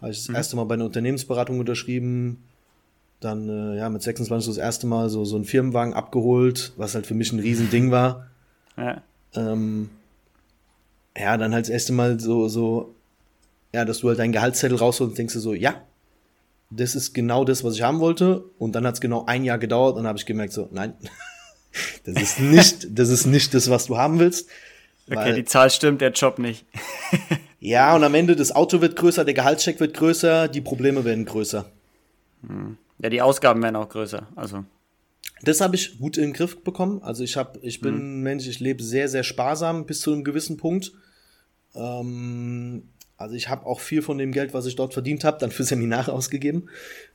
Habe ich das mhm. erste Mal bei einer Unternehmensberatung unterschrieben. Dann, äh, ja, mit 26 das erste Mal so, so einen Firmenwagen abgeholt, was halt für mich ein Riesending war. Ja. Ähm, ja, dann halt das erste Mal so, so, ja, dass du halt deinen Gehaltszettel rausholst und denkst du so, ja, das ist genau das, was ich haben wollte. Und dann hat es genau ein Jahr gedauert und dann habe ich gemerkt, so, nein, das ist nicht, das ist nicht das, was du haben willst. Okay, die Zahl stimmt, der Job nicht. ja, und am Ende das Auto wird größer, der Gehaltscheck wird größer, die Probleme werden größer. Hm. Ja, die Ausgaben werden auch größer. Also. Das habe ich gut in den Griff bekommen. Also ich habe, ich bin hm. Mensch, ich lebe sehr, sehr sparsam bis zu einem gewissen Punkt. Ähm, also ich habe auch viel von dem Geld, was ich dort verdient habe, dann für Seminare ausgegeben.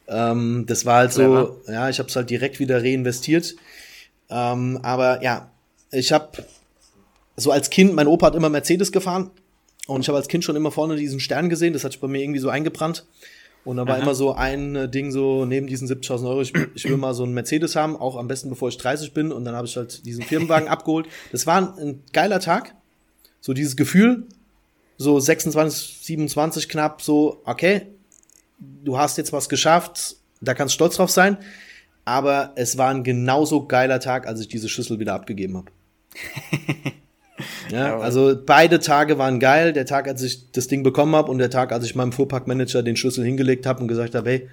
Ähm, das war halt so, ja, ich habe es halt direkt wieder reinvestiert. Ähm, aber ja, ich habe so als Kind, mein Opa hat immer Mercedes gefahren und ich habe als Kind schon immer vorne diesen Stern gesehen, das hat sich bei mir irgendwie so eingebrannt. Und da war Aha. immer so ein äh, Ding so neben diesen 70.000 Euro, ich, ich, will mal so einen Mercedes haben, auch am besten bevor ich 30 bin. Und dann habe ich halt diesen Firmenwagen abgeholt. Das war ein, ein geiler Tag. So dieses Gefühl, so 26, 27 knapp, so, okay, du hast jetzt was geschafft, da kannst du stolz drauf sein. Aber es war ein genauso geiler Tag, als ich diese Schüssel wieder abgegeben habe. Ja, also beide Tage waren geil. Der Tag, als ich das Ding bekommen habe und der Tag, als ich meinem Fuhrparkmanager den Schlüssel hingelegt habe und gesagt habe, hey,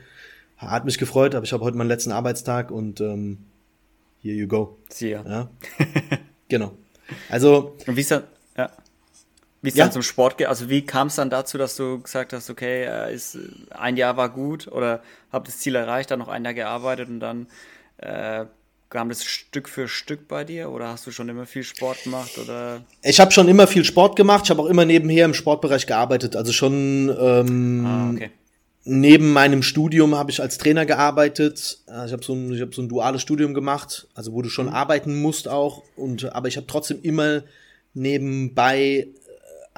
hat mich gefreut, aber ich habe heute meinen letzten Arbeitstag und ähm, here you go. See ya. Ja. genau. Also. Und wie ist dann, ja. Wie ist ja. dann zum Sport geht? Also wie kam es dann dazu, dass du gesagt hast, okay, äh, ist, ein Jahr war gut oder hab das Ziel erreicht, dann noch ein Jahr gearbeitet und dann äh, kam das Stück für Stück bei dir oder hast du schon immer viel Sport gemacht oder? Ich habe schon immer viel Sport gemacht. Ich habe auch immer nebenher im Sportbereich gearbeitet. Also schon ähm, ah, okay. neben meinem Studium habe ich als Trainer gearbeitet. Äh, ich habe so ein ich habe so ein duales Studium gemacht, also wo du schon mhm. arbeiten musst auch. Und aber ich habe trotzdem immer nebenbei äh,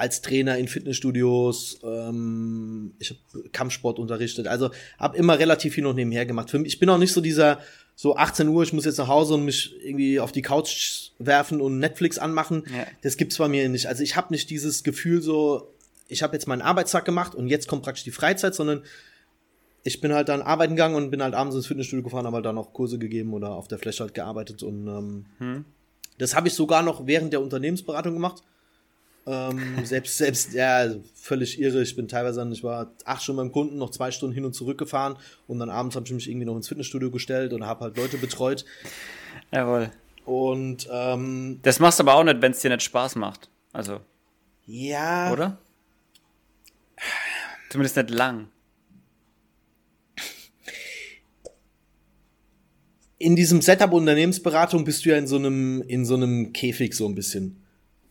als Trainer in Fitnessstudios, ähm, ich habe Kampfsport unterrichtet, also habe immer relativ viel noch nebenher gemacht. Für mich, ich bin auch nicht so dieser so 18 Uhr, ich muss jetzt nach Hause und mich irgendwie auf die Couch werfen und Netflix anmachen. Ja. Das gibt's bei mir nicht. Also ich habe nicht dieses Gefühl so, ich habe jetzt meinen Arbeitstag gemacht und jetzt kommt praktisch die Freizeit, sondern ich bin halt dann arbeiten gegangen und bin halt abends ins Fitnessstudio gefahren, habe halt dann noch Kurse gegeben oder auf der Fläche halt gearbeitet und ähm, hm. das habe ich sogar noch während der Unternehmensberatung gemacht. Ähm, selbst, selbst, ja, also völlig irre. Ich bin teilweise, ich war acht Stunden beim Kunden, noch zwei Stunden hin und zurück gefahren und dann abends habe ich mich irgendwie noch ins Fitnessstudio gestellt und habe halt Leute betreut. Jawohl. Und, ähm, Das machst du aber auch nicht, wenn es dir nicht Spaß macht. Also. Ja. Oder? Zumindest nicht lang. In diesem Setup Unternehmensberatung bist du ja in so einem, in so einem Käfig so ein bisschen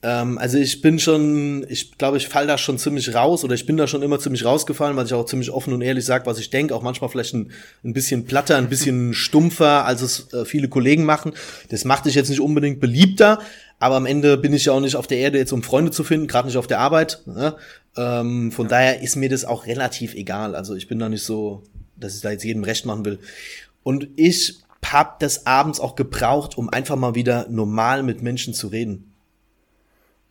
ähm, also ich bin schon, ich glaube, ich fall da schon ziemlich raus oder ich bin da schon immer ziemlich rausgefallen, weil ich auch ziemlich offen und ehrlich sage, was ich denke, auch manchmal vielleicht ein, ein bisschen platter, ein bisschen stumpfer, als es äh, viele Kollegen machen. Das macht dich jetzt nicht unbedingt beliebter, aber am Ende bin ich ja auch nicht auf der Erde jetzt, um Freunde zu finden, gerade nicht auf der Arbeit. Ne? Ähm, von ja. daher ist mir das auch relativ egal. Also ich bin da nicht so, dass ich da jetzt jedem recht machen will. Und ich hab das abends auch gebraucht, um einfach mal wieder normal mit Menschen zu reden.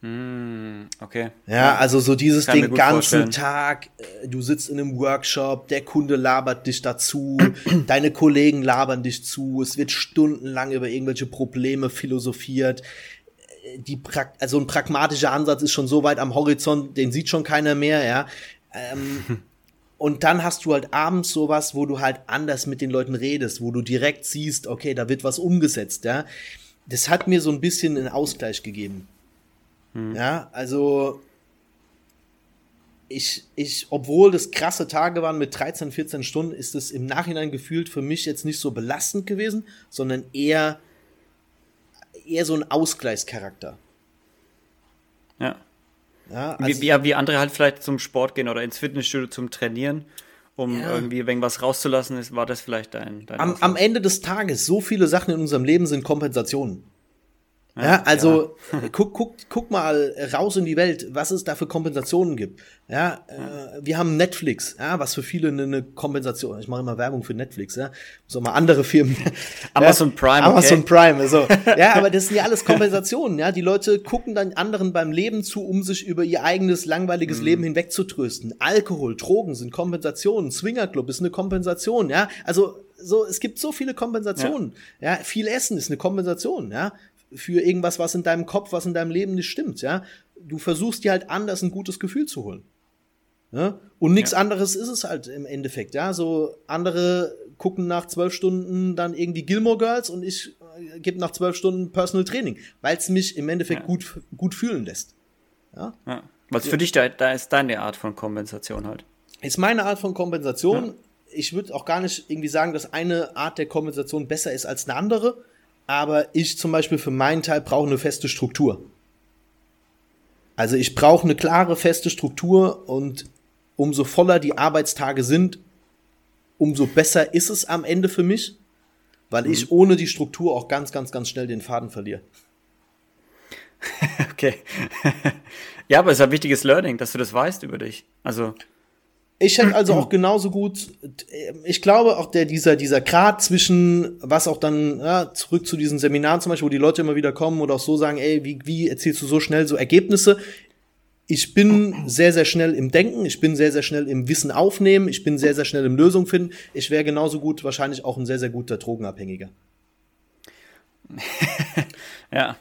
Hm, okay. Ja, also so dieses Kann den ganzen vorstellen. Tag, äh, du sitzt in einem Workshop, der Kunde labert dich dazu, deine Kollegen labern dich zu, es wird stundenlang über irgendwelche Probleme philosophiert. Äh, die pra also ein pragmatischer Ansatz ist schon so weit am Horizont, den sieht schon keiner mehr, ja. Ähm, und dann hast du halt abends sowas, wo du halt anders mit den Leuten redest, wo du direkt siehst, okay, da wird was umgesetzt, ja. Das hat mir so ein bisschen einen Ausgleich gegeben. Hm. Ja, also ich, ich, obwohl das krasse Tage waren mit 13, 14 Stunden, ist es im Nachhinein gefühlt für mich jetzt nicht so belastend gewesen, sondern eher, eher so ein Ausgleichscharakter. Ja. Ja, also wie, wie, wie, andere halt vielleicht zum Sport gehen oder ins Fitnessstudio zum Trainieren, um ja. irgendwie irgendwas rauszulassen, ist, war das vielleicht dein, dein am, am Ende des Tages, so viele Sachen in unserem Leben sind Kompensationen. Ja, also ja. guck, guck, guck mal raus in die Welt, was es da für Kompensationen gibt. Ja, äh, wir haben Netflix, ja, was für viele eine, eine Kompensation. Ich mache immer Werbung für Netflix, ja. So mal andere Firmen. Amazon Prime. Amazon okay. Prime, so. Ja, aber das sind ja alles Kompensationen, ja. Die Leute gucken dann anderen beim Leben zu, um sich über ihr eigenes langweiliges mhm. Leben hinwegzutrösten. Alkohol, Drogen sind Kompensationen. Swingerclub ist eine Kompensation, ja. Also so, es gibt so viele Kompensationen. Ja. ja, viel Essen ist eine Kompensation, ja für irgendwas, was in deinem Kopf, was in deinem Leben nicht stimmt, ja. Du versuchst dir halt anders ein gutes Gefühl zu holen. Ja? Und nichts ja. anderes ist es halt im Endeffekt, ja. So andere gucken nach zwölf Stunden dann irgendwie Gilmore Girls und ich äh, gebe nach zwölf Stunden Personal Training, weil es mich im Endeffekt ja. gut, gut fühlen lässt. Ja. ja. Was für dich da, da ist deine Art von Kompensation halt? Ist meine Art von Kompensation. Ich würde auch gar nicht irgendwie sagen, dass eine Art der Kompensation besser ist als eine andere aber ich zum Beispiel für meinen Teil brauche eine feste Struktur. Also ich brauche eine klare, feste Struktur und umso voller die Arbeitstage sind, umso besser ist es am Ende für mich, weil mhm. ich ohne die Struktur auch ganz, ganz, ganz schnell den Faden verliere. okay. ja, aber es ist ein wichtiges Learning, dass du das weißt über dich. Also ich hätte also auch genauso gut, ich glaube auch der, dieser, dieser Grad zwischen, was auch dann, ja, zurück zu diesen Seminaren zum Beispiel, wo die Leute immer wieder kommen oder auch so sagen, ey, wie, wie erzählst du so schnell so Ergebnisse? Ich bin sehr, sehr schnell im Denken, ich bin sehr, sehr schnell im Wissen aufnehmen, ich bin sehr, sehr schnell im Lösung finden. Ich wäre genauso gut wahrscheinlich auch ein sehr, sehr guter Drogenabhängiger. ja.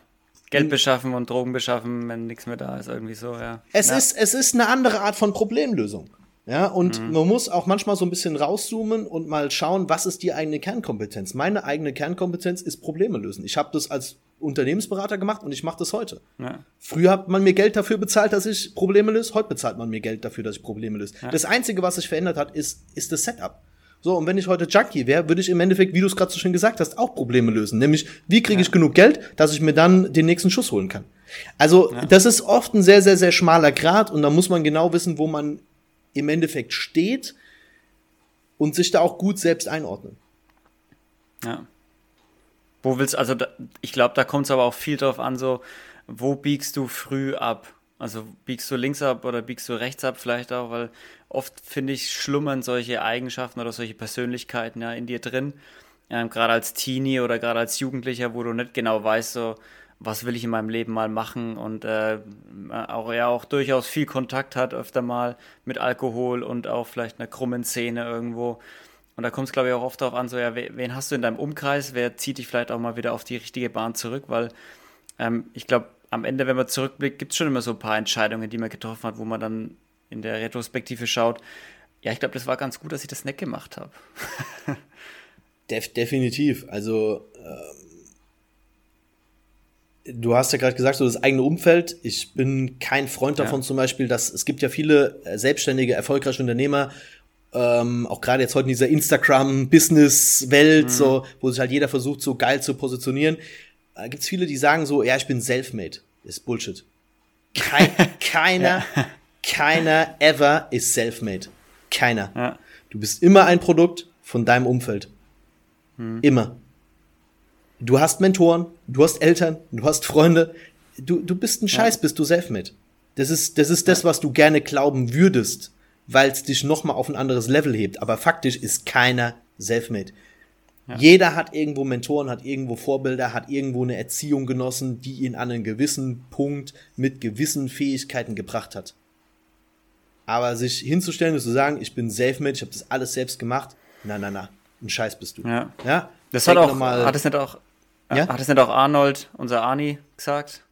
Geld beschaffen und Drogen beschaffen, wenn nichts mehr da ist, irgendwie so, ja. Es ja. ist, es ist eine andere Art von Problemlösung. Ja, und mhm. man muss auch manchmal so ein bisschen rauszoomen und mal schauen, was ist die eigene Kernkompetenz. Meine eigene Kernkompetenz ist Probleme lösen. Ich habe das als Unternehmensberater gemacht und ich mache das heute. Ja. Früher hat man mir Geld dafür bezahlt, dass ich Probleme löse. Heute bezahlt man mir Geld dafür, dass ich Probleme löse. Ja. Das Einzige, was sich verändert hat, ist, ist das Setup. So, und wenn ich heute Junkie wäre, würde ich im Endeffekt, wie du es gerade so schön gesagt hast, auch Probleme lösen. Nämlich, wie kriege ich genug Geld, dass ich mir dann den nächsten Schuss holen kann. Also, ja. das ist oft ein sehr, sehr, sehr schmaler Grad und da muss man genau wissen, wo man im Endeffekt steht und sich da auch gut selbst einordnen. Ja. Wo willst also da, ich glaube, da kommt es aber auch viel drauf an, so wo biegst du früh ab? Also biegst du links ab oder biegst du rechts ab vielleicht auch, weil oft finde ich schlummern solche Eigenschaften oder solche Persönlichkeiten ja in dir drin. Ähm, gerade als Teenie oder gerade als Jugendlicher, wo du nicht genau weißt, so was will ich in meinem Leben mal machen und äh, auch er auch durchaus viel Kontakt hat öfter mal mit Alkohol und auch vielleicht einer krummen Szene irgendwo. Und da kommt es, glaube ich, auch oft darauf an, so, ja, wen hast du in deinem Umkreis, wer zieht dich vielleicht auch mal wieder auf die richtige Bahn zurück, weil ähm, ich glaube, am Ende, wenn man zurückblickt, gibt es schon immer so ein paar Entscheidungen, die man getroffen hat, wo man dann in der Retrospektive schaut, ja, ich glaube, das war ganz gut, dass ich das nicht gemacht habe. Def definitiv. Also ähm du hast ja gerade gesagt, so das eigene Umfeld. Ich bin kein Freund davon ja. zum Beispiel, dass es gibt ja viele äh, selbstständige, erfolgreiche Unternehmer ähm, auch gerade jetzt heute in dieser Instagram-Business-Welt, mhm. so, wo sich halt jeder versucht, so geil zu positionieren, äh, gibt es viele, die sagen so, ja, ich bin self-made. Ist Bullshit. Kein, keiner, ja. keiner ever ist self-made. Keiner. Ja. Du bist immer ein Produkt von deinem Umfeld. Mhm. Immer. Du hast Mentoren, du hast Eltern, du hast Freunde. Du, du bist ein Scheiß, ja. bist du self-made. Das ist, das ist das, was du gerne glauben würdest weil es dich nochmal auf ein anderes Level hebt. Aber faktisch ist keiner selfmade. Ja. Jeder hat irgendwo Mentoren, hat irgendwo Vorbilder, hat irgendwo eine Erziehung genossen, die ihn an einen gewissen Punkt mit gewissen Fähigkeiten gebracht hat. Aber sich hinzustellen und zu sagen, ich bin selfmade, ich habe das alles selbst gemacht, na, na, na, ein Scheiß bist du. Ja. ja? Das hat auch, hat es nicht auch, ja? hat es nicht auch Arnold, unser Arnie, gesagt?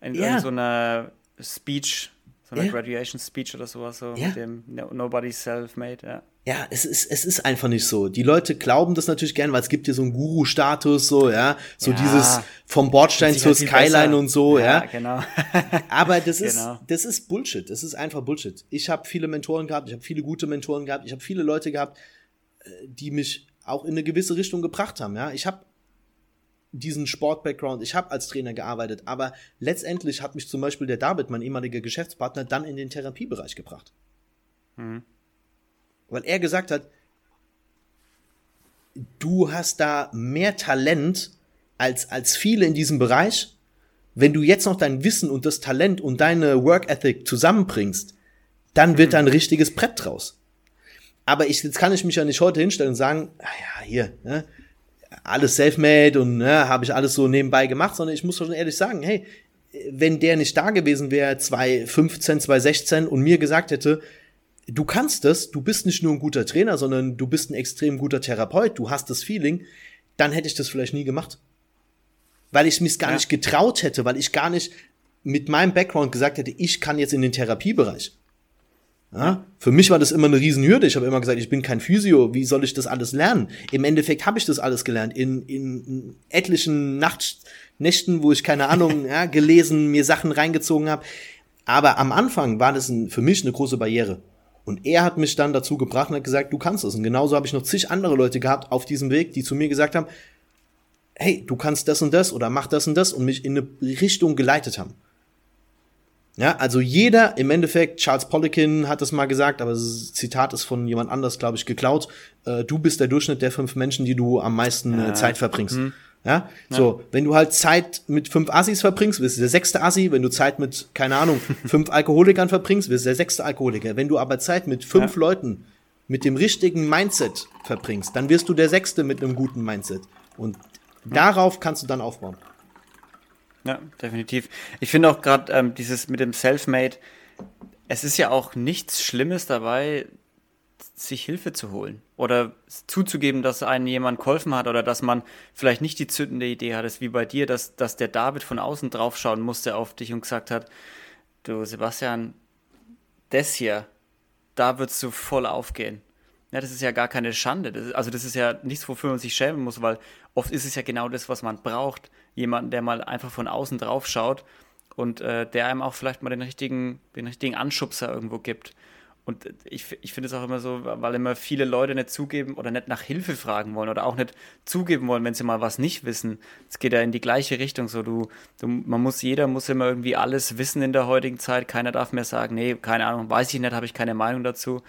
In, ja. so einer Speech so eine ja. Graduation Speech oder sowas, so ja. mit dem Nobody's Self-Made, ja. Ja, es ist, es ist einfach nicht so. Die Leute glauben das natürlich gern, weil es gibt hier so einen Guru-Status, so, ja. So ja. dieses vom Bordstein zur Skyline besser. und so, ja. ja. genau. Aber das ist, genau. das ist Bullshit. Das ist einfach Bullshit. Ich habe viele Mentoren gehabt, ich habe viele gute Mentoren gehabt, ich habe viele Leute gehabt, äh, die mich auch in eine gewisse Richtung gebracht haben, ja. Ich habe diesen Sport-Background, ich habe als Trainer gearbeitet, aber letztendlich hat mich zum Beispiel der David, mein ehemaliger Geschäftspartner, dann in den Therapiebereich gebracht. Mhm. Weil er gesagt hat, du hast da mehr Talent als, als viele in diesem Bereich. Wenn du jetzt noch dein Wissen und das Talent und deine Work Ethic zusammenbringst, dann wird mhm. da ein richtiges Brett draus. Aber ich, jetzt kann ich mich ja nicht heute hinstellen und sagen, ah ja, hier, ne, alles self-made und ne, habe ich alles so nebenbei gemacht, sondern ich muss schon ehrlich sagen, hey, wenn der nicht da gewesen wäre, 2015, 2016 und mir gesagt hätte, du kannst das, du bist nicht nur ein guter Trainer, sondern du bist ein extrem guter Therapeut, du hast das Feeling, dann hätte ich das vielleicht nie gemacht. Weil ich mich gar ja. nicht getraut hätte, weil ich gar nicht mit meinem Background gesagt hätte, ich kann jetzt in den Therapiebereich. Ja? Für mich war das immer eine Riesenhürde. Ich habe immer gesagt, ich bin kein Physio, wie soll ich das alles lernen? Im Endeffekt habe ich das alles gelernt. In, in, etlichen Nacht, Nächten, wo ich keine Ahnung, ja, gelesen, mir Sachen reingezogen habe. Aber am Anfang war das ein, für mich eine große Barriere. Und er hat mich dann dazu gebracht und hat gesagt, du kannst es. Und genauso habe ich noch zig andere Leute gehabt auf diesem Weg, die zu mir gesagt haben, hey, du kannst das und das oder mach das und das und mich in eine Richtung geleitet haben. Ja, also jeder im Endeffekt, Charles Poliquin hat es mal gesagt, aber das Zitat ist von jemand anders, glaube ich, geklaut. Äh, du bist der Durchschnitt der fünf Menschen, die du am meisten äh, Zeit verbringst. Mhm. Ja? ja, so, wenn du halt Zeit mit fünf Assis verbringst, wirst du der sechste Assi. Wenn du Zeit mit, keine Ahnung, fünf Alkoholikern verbringst, wirst du der sechste Alkoholiker. Wenn du aber Zeit mit fünf ja. Leuten mit dem richtigen Mindset verbringst, dann wirst du der sechste mit einem guten Mindset. Und darauf kannst du dann aufbauen. Ja, definitiv. Ich finde auch gerade ähm, dieses mit dem Selfmade, es ist ja auch nichts Schlimmes dabei, sich Hilfe zu holen oder zuzugeben, dass einem jemand geholfen hat oder dass man vielleicht nicht die zündende Idee hat, es wie bei dir, dass, dass der David von außen draufschauen musste auf dich und gesagt hat, du Sebastian, das hier, da würdest du voll aufgehen. Ja, das ist ja gar keine Schande. Das ist, also das ist ja nichts, wofür man sich schämen muss, weil oft ist es ja genau das, was man braucht. Jemanden, der mal einfach von außen drauf schaut und äh, der einem auch vielleicht mal den richtigen, den richtigen Anschubser irgendwo gibt. Und ich, ich finde es auch immer so, weil immer viele Leute nicht zugeben oder nicht nach Hilfe fragen wollen oder auch nicht zugeben wollen, wenn sie mal was nicht wissen. Es geht ja in die gleiche Richtung. So, du, du, man muss, jeder muss immer irgendwie alles wissen in der heutigen Zeit. Keiner darf mehr sagen, nee, keine Ahnung, weiß ich nicht, habe ich keine Meinung dazu.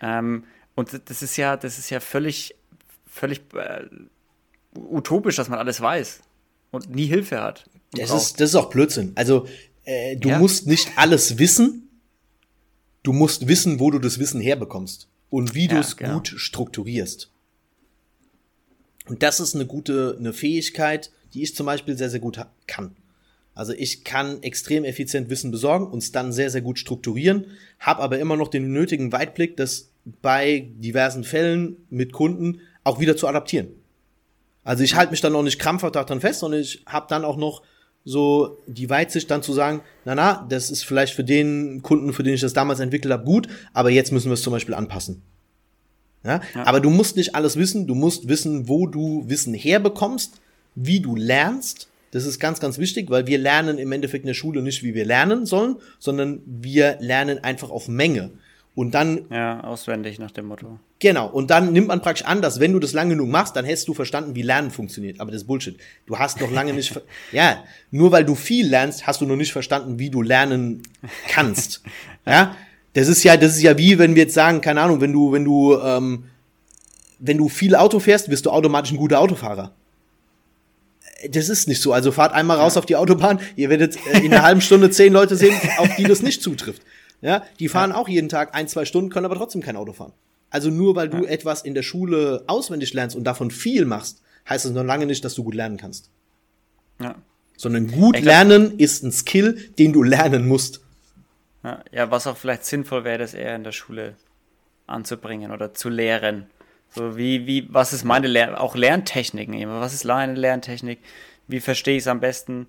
Ähm, und das ist ja, das ist ja völlig, völlig äh, utopisch, dass man alles weiß und nie Hilfe hat. Das ist, das ist auch Blödsinn. Also, äh, du ja. musst nicht alles wissen. Du musst wissen, wo du das Wissen herbekommst und wie du es genau. gut strukturierst. Und das ist eine gute, eine Fähigkeit, die ich zum Beispiel sehr, sehr gut kann. Also ich kann extrem effizient Wissen besorgen und es dann sehr, sehr gut strukturieren, habe aber immer noch den nötigen Weitblick, das bei diversen Fällen mit Kunden auch wieder zu adaptieren. Also ich halte mich dann noch nicht krampfhaft daran fest, sondern ich habe dann auch noch so die Weitsicht dann zu sagen, na na, das ist vielleicht für den Kunden, für den ich das damals entwickelt habe, gut, aber jetzt müssen wir es zum Beispiel anpassen. Ja? ja? Aber du musst nicht alles wissen, du musst wissen, wo du Wissen herbekommst, wie du lernst. Das ist ganz, ganz wichtig, weil wir lernen im Endeffekt in der Schule nicht, wie wir lernen sollen, sondern wir lernen einfach auf Menge. Und dann. Ja, auswendig nach dem Motto. Genau. Und dann nimmt man praktisch an, dass wenn du das lang genug machst, dann hättest du verstanden, wie Lernen funktioniert. Aber das ist Bullshit. Du hast noch lange nicht, ja, nur weil du viel lernst, hast du noch nicht verstanden, wie du lernen kannst. ja. Das ist ja, das ist ja wie, wenn wir jetzt sagen, keine Ahnung, wenn du, wenn du, ähm, wenn du viel Auto fährst, wirst du automatisch ein guter Autofahrer. Das ist nicht so. Also fahrt einmal raus auf die Autobahn, ihr werdet äh, in einer halben Stunde zehn Leute sehen, auf die das nicht zutrifft. Ja, die fahren ja. auch jeden Tag ein, zwei Stunden, können aber trotzdem kein Auto fahren. Also nur weil du ja. etwas in der Schule auswendig lernst und davon viel machst, heißt das noch lange nicht, dass du gut lernen kannst. Ja. Sondern gut lernen ist ein Skill, den du lernen musst. Ja, ja, was auch vielleicht sinnvoll wäre, das eher in der Schule anzubringen oder zu lehren. So wie, wie, was ist meine Lern auch Lerntechniken eben? Was ist meine Lerntechnik? Wie verstehe ich es am besten?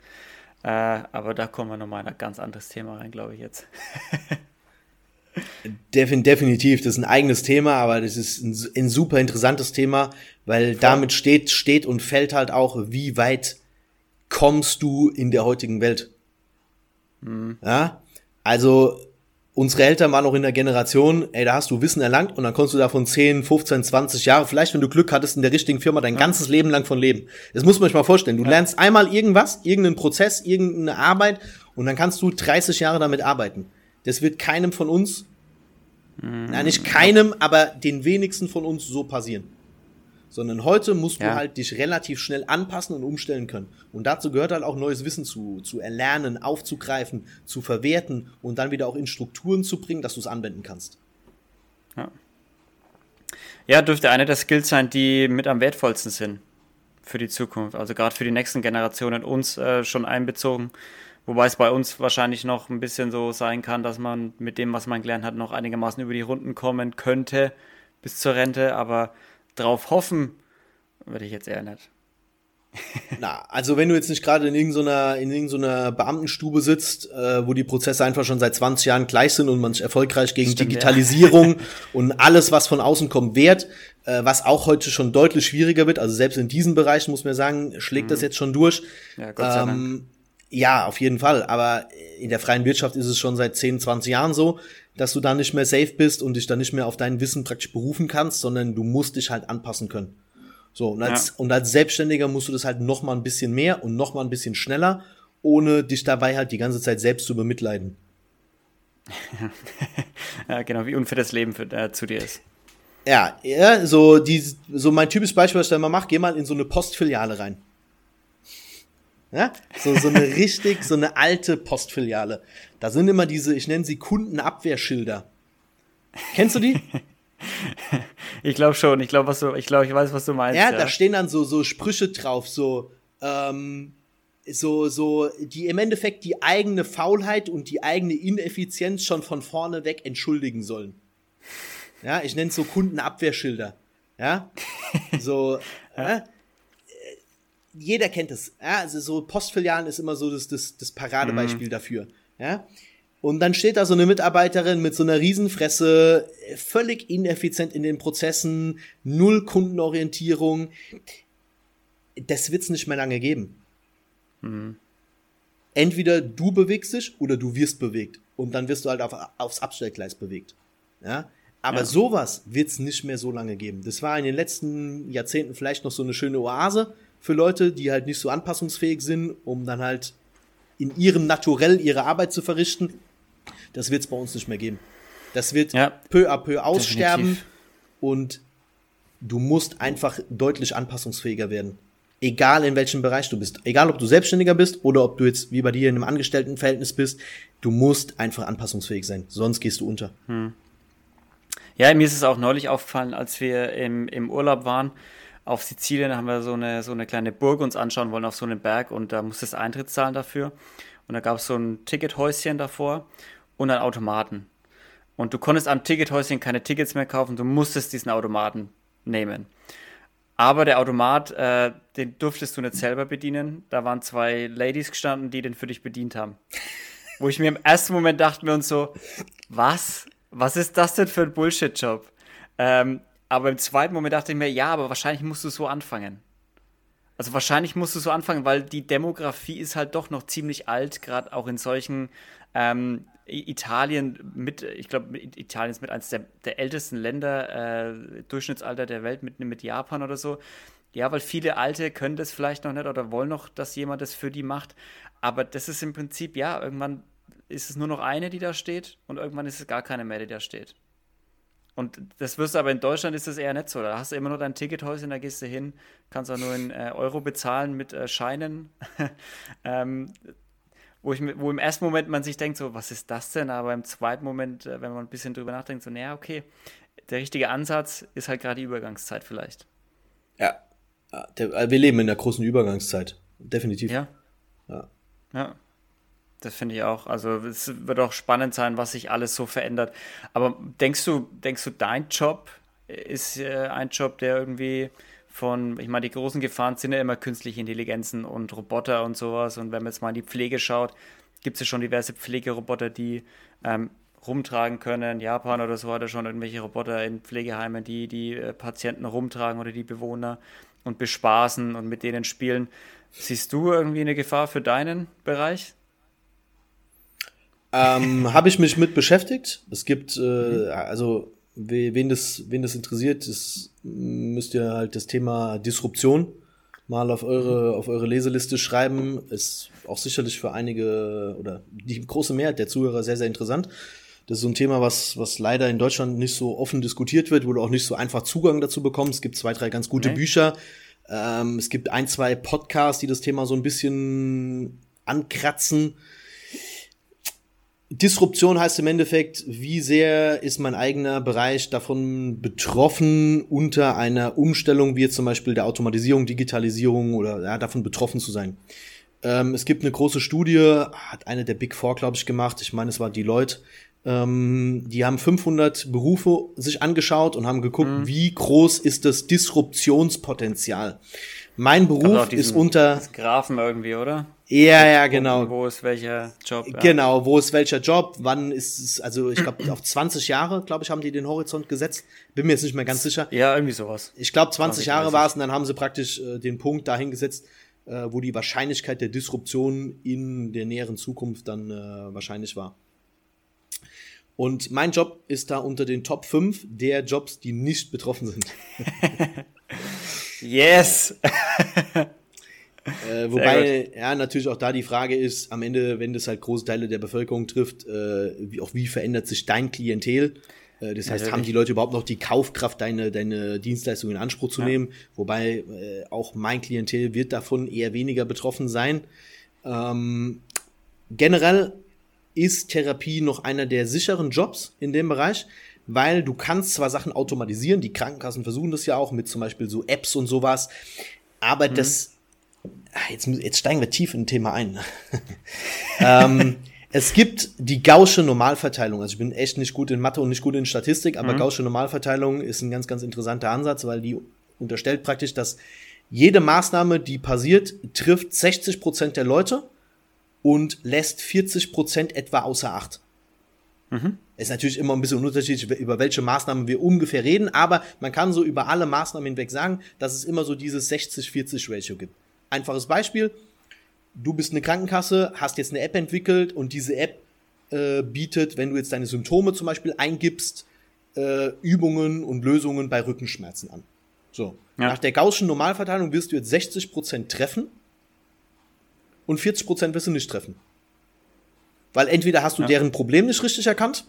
Äh, aber da kommen wir nochmal in ein ganz anderes Thema rein, glaube ich jetzt. definitiv, das ist ein eigenes Thema, aber das ist ein, ein super interessantes Thema, weil Voll. damit steht, steht und fällt halt auch, wie weit kommst du in der heutigen Welt. Mhm. Ja, also unsere Eltern waren noch in der Generation, ey, da hast du Wissen erlangt und dann konntest du davon 10, 15, 20 Jahre, vielleicht wenn du Glück hattest, in der richtigen Firma dein ja. ganzes Leben lang von leben. Das muss man sich mal vorstellen. Du ja. lernst einmal irgendwas, irgendeinen Prozess, irgendeine Arbeit und dann kannst du 30 Jahre damit arbeiten. Das wird keinem von uns, mhm. nein, nicht keinem, aber den wenigsten von uns so passieren sondern heute musst ja. du halt dich relativ schnell anpassen und umstellen können. Und dazu gehört halt auch neues Wissen zu, zu erlernen, aufzugreifen, zu verwerten und dann wieder auch in Strukturen zu bringen, dass du es anwenden kannst. Ja. ja, dürfte eine der Skills sein, die mit am wertvollsten sind für die Zukunft. Also gerade für die nächsten Generationen uns äh, schon einbezogen. Wobei es bei uns wahrscheinlich noch ein bisschen so sein kann, dass man mit dem, was man gelernt hat, noch einigermaßen über die Runden kommen könnte bis zur Rente. Aber drauf hoffen, würde ich jetzt eher nicht. Na, also wenn du jetzt nicht gerade in irgendeiner, in irgendeiner Beamtenstube sitzt, äh, wo die Prozesse einfach schon seit 20 Jahren gleich sind und man sich erfolgreich gegen Stimmt, Digitalisierung ja. und alles, was von außen kommt, wehrt, äh, was auch heute schon deutlich schwieriger wird, also selbst in diesen Bereichen muss man sagen, schlägt mhm. das jetzt schon durch. Ja, Gott sei ähm, Dank. Ja, auf jeden Fall. Aber in der freien Wirtschaft ist es schon seit 10, 20 Jahren so dass du da nicht mehr safe bist und dich da nicht mehr auf dein Wissen praktisch berufen kannst, sondern du musst dich halt anpassen können. So, und als, ja. und als Selbstständiger musst du das halt noch mal ein bisschen mehr und noch mal ein bisschen schneller, ohne dich dabei halt die ganze Zeit selbst zu bemitleiden. ja, genau, wie unfair das Leben für, äh, zu dir ist. Ja, ja, so, die, so mein typisches Beispiel, was ich da immer mache, geh mal in so eine Postfiliale rein. Ja? So, so eine richtig, so eine alte Postfiliale. Da sind immer diese, ich nenne sie Kundenabwehrschilder. Kennst du die? ich glaube schon. Ich glaube, was du, ich glaube, ich weiß, was du meinst. Ja, ja, da stehen dann so, so Sprüche drauf, so, ähm, so, so, die im Endeffekt die eigene Faulheit und die eigene Ineffizienz schon von vorne weg entschuldigen sollen. Ja, ich nenne es so Kundenabwehrschilder. Ja, so, ja. Äh, jeder kennt es. Ja, also so Postfilialen ist immer so das, das, das Paradebeispiel mhm. dafür. Ja. Und dann steht da so eine Mitarbeiterin mit so einer Riesenfresse, völlig ineffizient in den Prozessen, null Kundenorientierung. Das wird's nicht mehr lange geben. Mhm. Entweder du bewegst dich oder du wirst bewegt. Und dann wirst du halt auf, aufs Abstellgleis bewegt. Ja. Aber ja. sowas wird's nicht mehr so lange geben. Das war in den letzten Jahrzehnten vielleicht noch so eine schöne Oase für Leute, die halt nicht so anpassungsfähig sind, um dann halt in ihrem Naturell ihre Arbeit zu verrichten. Das wird es bei uns nicht mehr geben. Das wird ja, peu à peu aussterben definitiv. und du musst einfach deutlich anpassungsfähiger werden. Egal in welchem Bereich du bist. Egal ob du Selbstständiger bist oder ob du jetzt wie bei dir in einem Angestelltenverhältnis bist. Du musst einfach anpassungsfähig sein. Sonst gehst du unter. Hm. Ja, mir ist es auch neulich aufgefallen, als wir im, im Urlaub waren auf Sizilien haben wir so eine, so eine kleine Burg uns anschauen wollen auf so einem Berg und da musstest du Eintritt zahlen dafür. Und da gab es so ein Tickethäuschen davor und einen Automaten. Und du konntest am Tickethäuschen keine Tickets mehr kaufen, du musstest diesen Automaten nehmen. Aber der Automat, äh, den durftest du nicht selber bedienen. Da waren zwei Ladies gestanden, die den für dich bedient haben. Wo ich mir im ersten Moment dachte mir uns so, was? Was ist das denn für ein Bullshit-Job? Ähm, aber im zweiten Moment dachte ich mir, ja, aber wahrscheinlich musst du so anfangen. Also wahrscheinlich musst du so anfangen, weil die Demografie ist halt doch noch ziemlich alt, gerade auch in solchen ähm, Italien mit, ich glaube, Italien ist mit eines der, der ältesten Länder, äh, Durchschnittsalter der Welt mit, mit Japan oder so. Ja, weil viele Alte können das vielleicht noch nicht oder wollen noch, dass jemand das für die macht. Aber das ist im Prinzip, ja, irgendwann ist es nur noch eine, die da steht und irgendwann ist es gar keine mehr, die da steht. Und das wirst du aber in Deutschland ist das eher nicht so. Da hast du immer nur dein Tickethäuschen, da gehst du hin, kannst auch nur in äh, Euro bezahlen mit äh, Scheinen. ähm, wo, ich, wo im ersten Moment man sich denkt, so, was ist das denn? Aber im zweiten Moment, äh, wenn man ein bisschen drüber nachdenkt, so, naja, okay, der richtige Ansatz ist halt gerade die Übergangszeit vielleicht. Ja, äh, wir leben in der großen Übergangszeit. Definitiv. Ja. Ja. ja. Das finde ich auch. Also es wird auch spannend sein, was sich alles so verändert. Aber denkst du, denkst du, dein Job ist äh, ein Job, der irgendwie von, ich meine, die großen Gefahren sind ja immer künstliche Intelligenzen und Roboter und sowas. Und wenn man jetzt mal in die Pflege schaut, gibt es ja schon diverse Pflegeroboter, die ähm, rumtragen können. Japan oder so hat er schon irgendwelche Roboter in Pflegeheimen, die die äh, Patienten rumtragen oder die Bewohner und bespaßen und mit denen spielen. Siehst du irgendwie eine Gefahr für deinen Bereich? Ähm, Habe ich mich mit beschäftigt. Es gibt, äh, also wen das, wen das interessiert, das müsst ihr halt das Thema Disruption mal auf eure, auf eure Leseliste schreiben. Ist auch sicherlich für einige oder die große Mehrheit der Zuhörer sehr, sehr interessant. Das ist so ein Thema, was, was leider in Deutschland nicht so offen diskutiert wird, wo du auch nicht so einfach Zugang dazu bekommst. Es gibt zwei, drei ganz gute okay. Bücher. Ähm, es gibt ein, zwei Podcasts, die das Thema so ein bisschen ankratzen. Disruption heißt im Endeffekt, wie sehr ist mein eigener Bereich davon betroffen, unter einer Umstellung wie jetzt zum Beispiel der Automatisierung, Digitalisierung oder ja, davon betroffen zu sein. Ähm, es gibt eine große Studie, hat eine der Big Four, glaube ich, gemacht. Ich meine, es war Deloitte. Ähm, die haben 500 Berufe sich angeschaut und haben geguckt, mhm. wie groß ist das Disruptionspotenzial. Mein Beruf ist unter Graphen irgendwie, oder? Ja, ja, genau. Wo ist welcher Job? Ja. Genau, wo ist welcher Job? Wann ist es? Also ich glaube auf 20 Jahre, glaube ich, haben die den Horizont gesetzt. Bin mir jetzt nicht mehr ganz sicher. Ja, irgendwie sowas. Ich glaube 20, 20 Jahre war es und dann haben sie praktisch äh, den Punkt dahin gesetzt, äh, wo die Wahrscheinlichkeit der Disruption in der näheren Zukunft dann äh, wahrscheinlich war. Und mein Job ist da unter den Top 5 der Jobs, die nicht betroffen sind. Yes! Äh, wobei, ja, natürlich auch da die Frage ist, am Ende, wenn das halt große Teile der Bevölkerung trifft, äh, wie, auch wie verändert sich dein Klientel? Äh, das heißt, Natürlich. haben die Leute überhaupt noch die Kaufkraft, deine, deine Dienstleistung in Anspruch zu ja. nehmen? Wobei äh, auch mein Klientel wird davon eher weniger betroffen sein. Ähm, generell ist Therapie noch einer der sicheren Jobs in dem Bereich weil du kannst zwar Sachen automatisieren, die Krankenkassen versuchen das ja auch mit zum Beispiel so Apps und sowas, aber mhm. das, jetzt, jetzt steigen wir tief in ein Thema ein. ähm, es gibt die Gaußsche Normalverteilung. Also ich bin echt nicht gut in Mathe und nicht gut in Statistik, aber mhm. Gaußsche Normalverteilung ist ein ganz, ganz interessanter Ansatz, weil die unterstellt praktisch, dass jede Maßnahme, die passiert, trifft 60 Prozent der Leute und lässt 40 Prozent etwa außer Acht. Mhm. Ist natürlich immer ein bisschen unterschiedlich, über welche Maßnahmen wir ungefähr reden, aber man kann so über alle Maßnahmen hinweg sagen, dass es immer so dieses 60-40-Ratio gibt. Einfaches Beispiel. Du bist eine Krankenkasse, hast jetzt eine App entwickelt und diese App äh, bietet, wenn du jetzt deine Symptome zum Beispiel eingibst, äh, Übungen und Lösungen bei Rückenschmerzen an. So. Ja. Nach der Gaußschen Normalverteilung wirst du jetzt 60% treffen und 40% wirst du nicht treffen. Weil entweder hast du ja. deren Problem nicht richtig erkannt,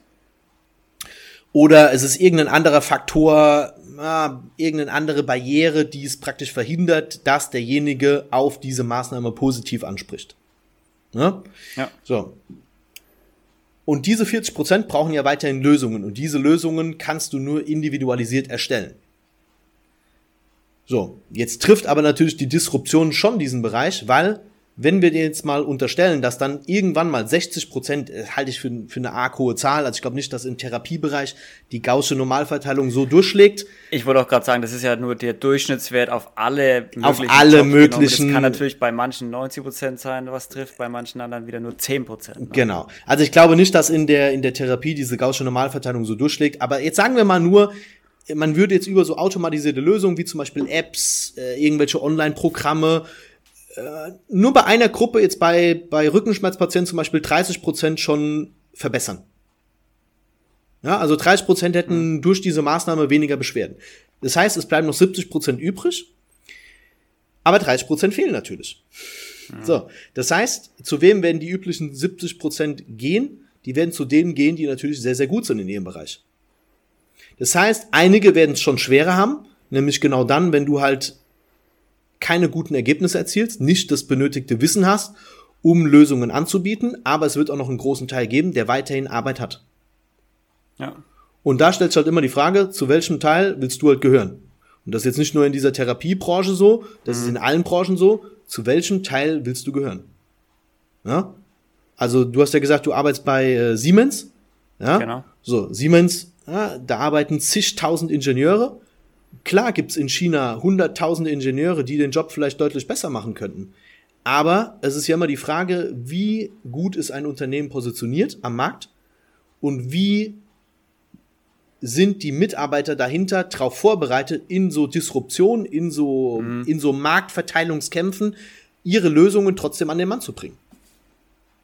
oder es ist irgendein anderer Faktor, ah, irgendeine andere Barriere, die es praktisch verhindert, dass derjenige auf diese Maßnahme positiv anspricht. Ne? Ja. So. Und diese 40 Prozent brauchen ja weiterhin Lösungen und diese Lösungen kannst du nur individualisiert erstellen. So, jetzt trifft aber natürlich die Disruption schon diesen Bereich, weil wenn wir dir jetzt mal unterstellen, dass dann irgendwann mal 60 Prozent, äh, halte ich für, für eine arg hohe Zahl, also ich glaube nicht, dass im Therapiebereich die gaußsche Normalverteilung so durchschlägt. Ich wollte auch gerade sagen, das ist ja nur der Durchschnittswert auf alle möglichen Auf alle Jobs möglichen. Das kann natürlich bei manchen 90 Prozent sein, was trifft, bei manchen anderen wieder nur 10 Prozent. Ne? Genau. Also ich glaube nicht, dass in der, in der Therapie diese gaußsche Normalverteilung so durchschlägt, aber jetzt sagen wir mal nur, man würde jetzt über so automatisierte Lösungen wie zum Beispiel Apps, äh, irgendwelche Online-Programme, äh, nur bei einer Gruppe, jetzt bei, bei Rückenschmerzpatienten zum Beispiel 30 Prozent schon verbessern. Ja, also 30 Prozent hätten mhm. durch diese Maßnahme weniger Beschwerden. Das heißt, es bleiben noch 70 Prozent übrig, aber 30 Prozent fehlen natürlich. Mhm. So, das heißt, zu wem werden die üblichen 70 Prozent gehen? Die werden zu denen gehen, die natürlich sehr, sehr gut sind in ihrem Bereich. Das heißt, einige werden es schon schwerer haben, nämlich genau dann, wenn du halt keine guten Ergebnisse erzielst, nicht das benötigte Wissen hast, um Lösungen anzubieten, aber es wird auch noch einen großen Teil geben, der weiterhin Arbeit hat. Ja. Und da stellt sich halt immer die Frage, zu welchem Teil willst du halt gehören? Und das ist jetzt nicht nur in dieser Therapiebranche so, das mhm. ist in allen Branchen so, zu welchem Teil willst du gehören? Ja? Also du hast ja gesagt, du arbeitest bei äh, Siemens. Ja? Genau. So, Siemens, ja, da arbeiten zigtausend Ingenieure. Klar gibt's in China hunderttausende Ingenieure, die den Job vielleicht deutlich besser machen könnten. Aber es ist ja immer die Frage, wie gut ist ein Unternehmen positioniert am Markt und wie sind die Mitarbeiter dahinter darauf vorbereitet, in so Disruption, in so, mhm. in so Marktverteilungskämpfen ihre Lösungen trotzdem an den Mann zu bringen.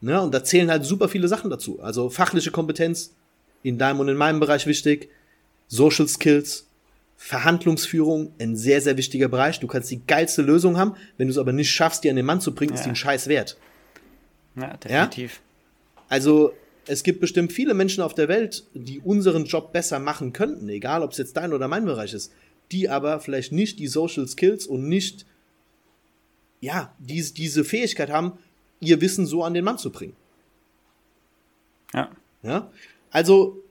Ja, und da zählen halt super viele Sachen dazu. Also fachliche Kompetenz in deinem und in meinem Bereich wichtig, Social Skills, Verhandlungsführung, ein sehr, sehr wichtiger Bereich. Du kannst die geilste Lösung haben, wenn du es aber nicht schaffst, die an den Mann zu bringen, ja. ist die ein Scheiß wert. Ja, definitiv. Ja? Also es gibt bestimmt viele Menschen auf der Welt, die unseren Job besser machen könnten, egal ob es jetzt dein oder mein Bereich ist, die aber vielleicht nicht die Social Skills und nicht, ja, diese, diese Fähigkeit haben, ihr Wissen so an den Mann zu bringen. Ja. Ja. Also,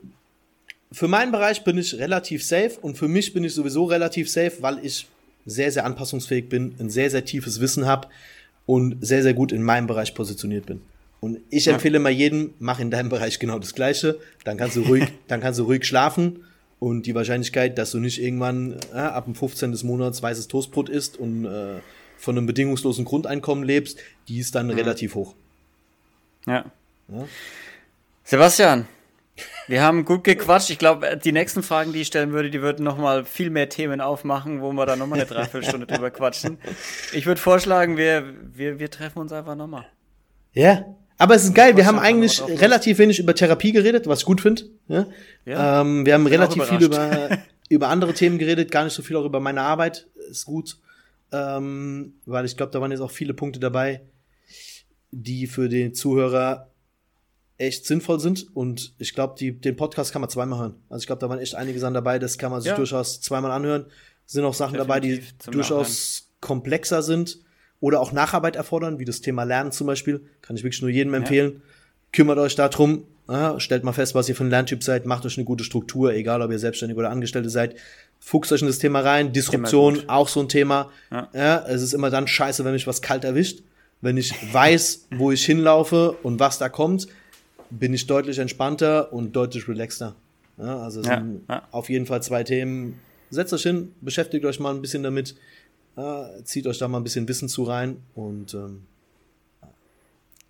für meinen Bereich bin ich relativ safe und für mich bin ich sowieso relativ safe, weil ich sehr, sehr anpassungsfähig bin, ein sehr, sehr tiefes Wissen habe und sehr, sehr gut in meinem Bereich positioniert bin. Und ich empfehle mal jedem, mach in deinem Bereich genau das Gleiche. Dann kannst du ruhig, dann kannst du ruhig schlafen. Und die Wahrscheinlichkeit, dass du nicht irgendwann äh, ab dem 15. des Monats weißes Toastbrot isst und äh, von einem bedingungslosen Grundeinkommen lebst, die ist dann mhm. relativ hoch. Ja. ja. Sebastian, wir haben gut gequatscht. Ich glaube, die nächsten Fragen, die ich stellen würde, die würden nochmal viel mehr Themen aufmachen, wo wir dann nochmal eine Dreiviertelstunde drüber quatschen. Ich würde vorschlagen, wir, wir, wir treffen uns einfach nochmal. Ja, aber es ist geil, wir haben eigentlich relativ wenig über Therapie geredet, was ich gut finde. Ja? ja? Ähm, wir haben relativ viel über, über andere Themen geredet, gar nicht so viel auch über meine Arbeit. Ist gut. Ähm, weil ich glaube, da waren jetzt auch viele Punkte dabei, die für den Zuhörer echt sinnvoll sind. Und ich glaube, den Podcast kann man zweimal hören. Also ich glaube, da waren echt einige Sachen dabei, das kann man sich ja. durchaus zweimal anhören. Es sind auch Sachen Definitiv dabei, die durchaus Nachhinein. komplexer sind oder auch Nacharbeit erfordern, wie das Thema Lernen zum Beispiel. Kann ich wirklich nur jedem empfehlen. Ja. Kümmert euch darum, ja, stellt mal fest, was ihr für ein Lerntyp seid, macht euch eine gute Struktur, egal ob ihr selbstständig oder Angestellte seid. Fuchst euch in das Thema rein. Disruption, auch so ein Thema. Ja, es ist immer dann scheiße, wenn mich was kalt erwischt. Wenn ich weiß, wo ich hinlaufe und was da kommt, bin ich deutlich entspannter und deutlich relaxter. Ja, also es ja, sind ja. auf jeden Fall zwei Themen. Setzt euch hin, beschäftigt euch mal ein bisschen damit äh, zieht euch da mal ein bisschen Wissen zu rein und ähm,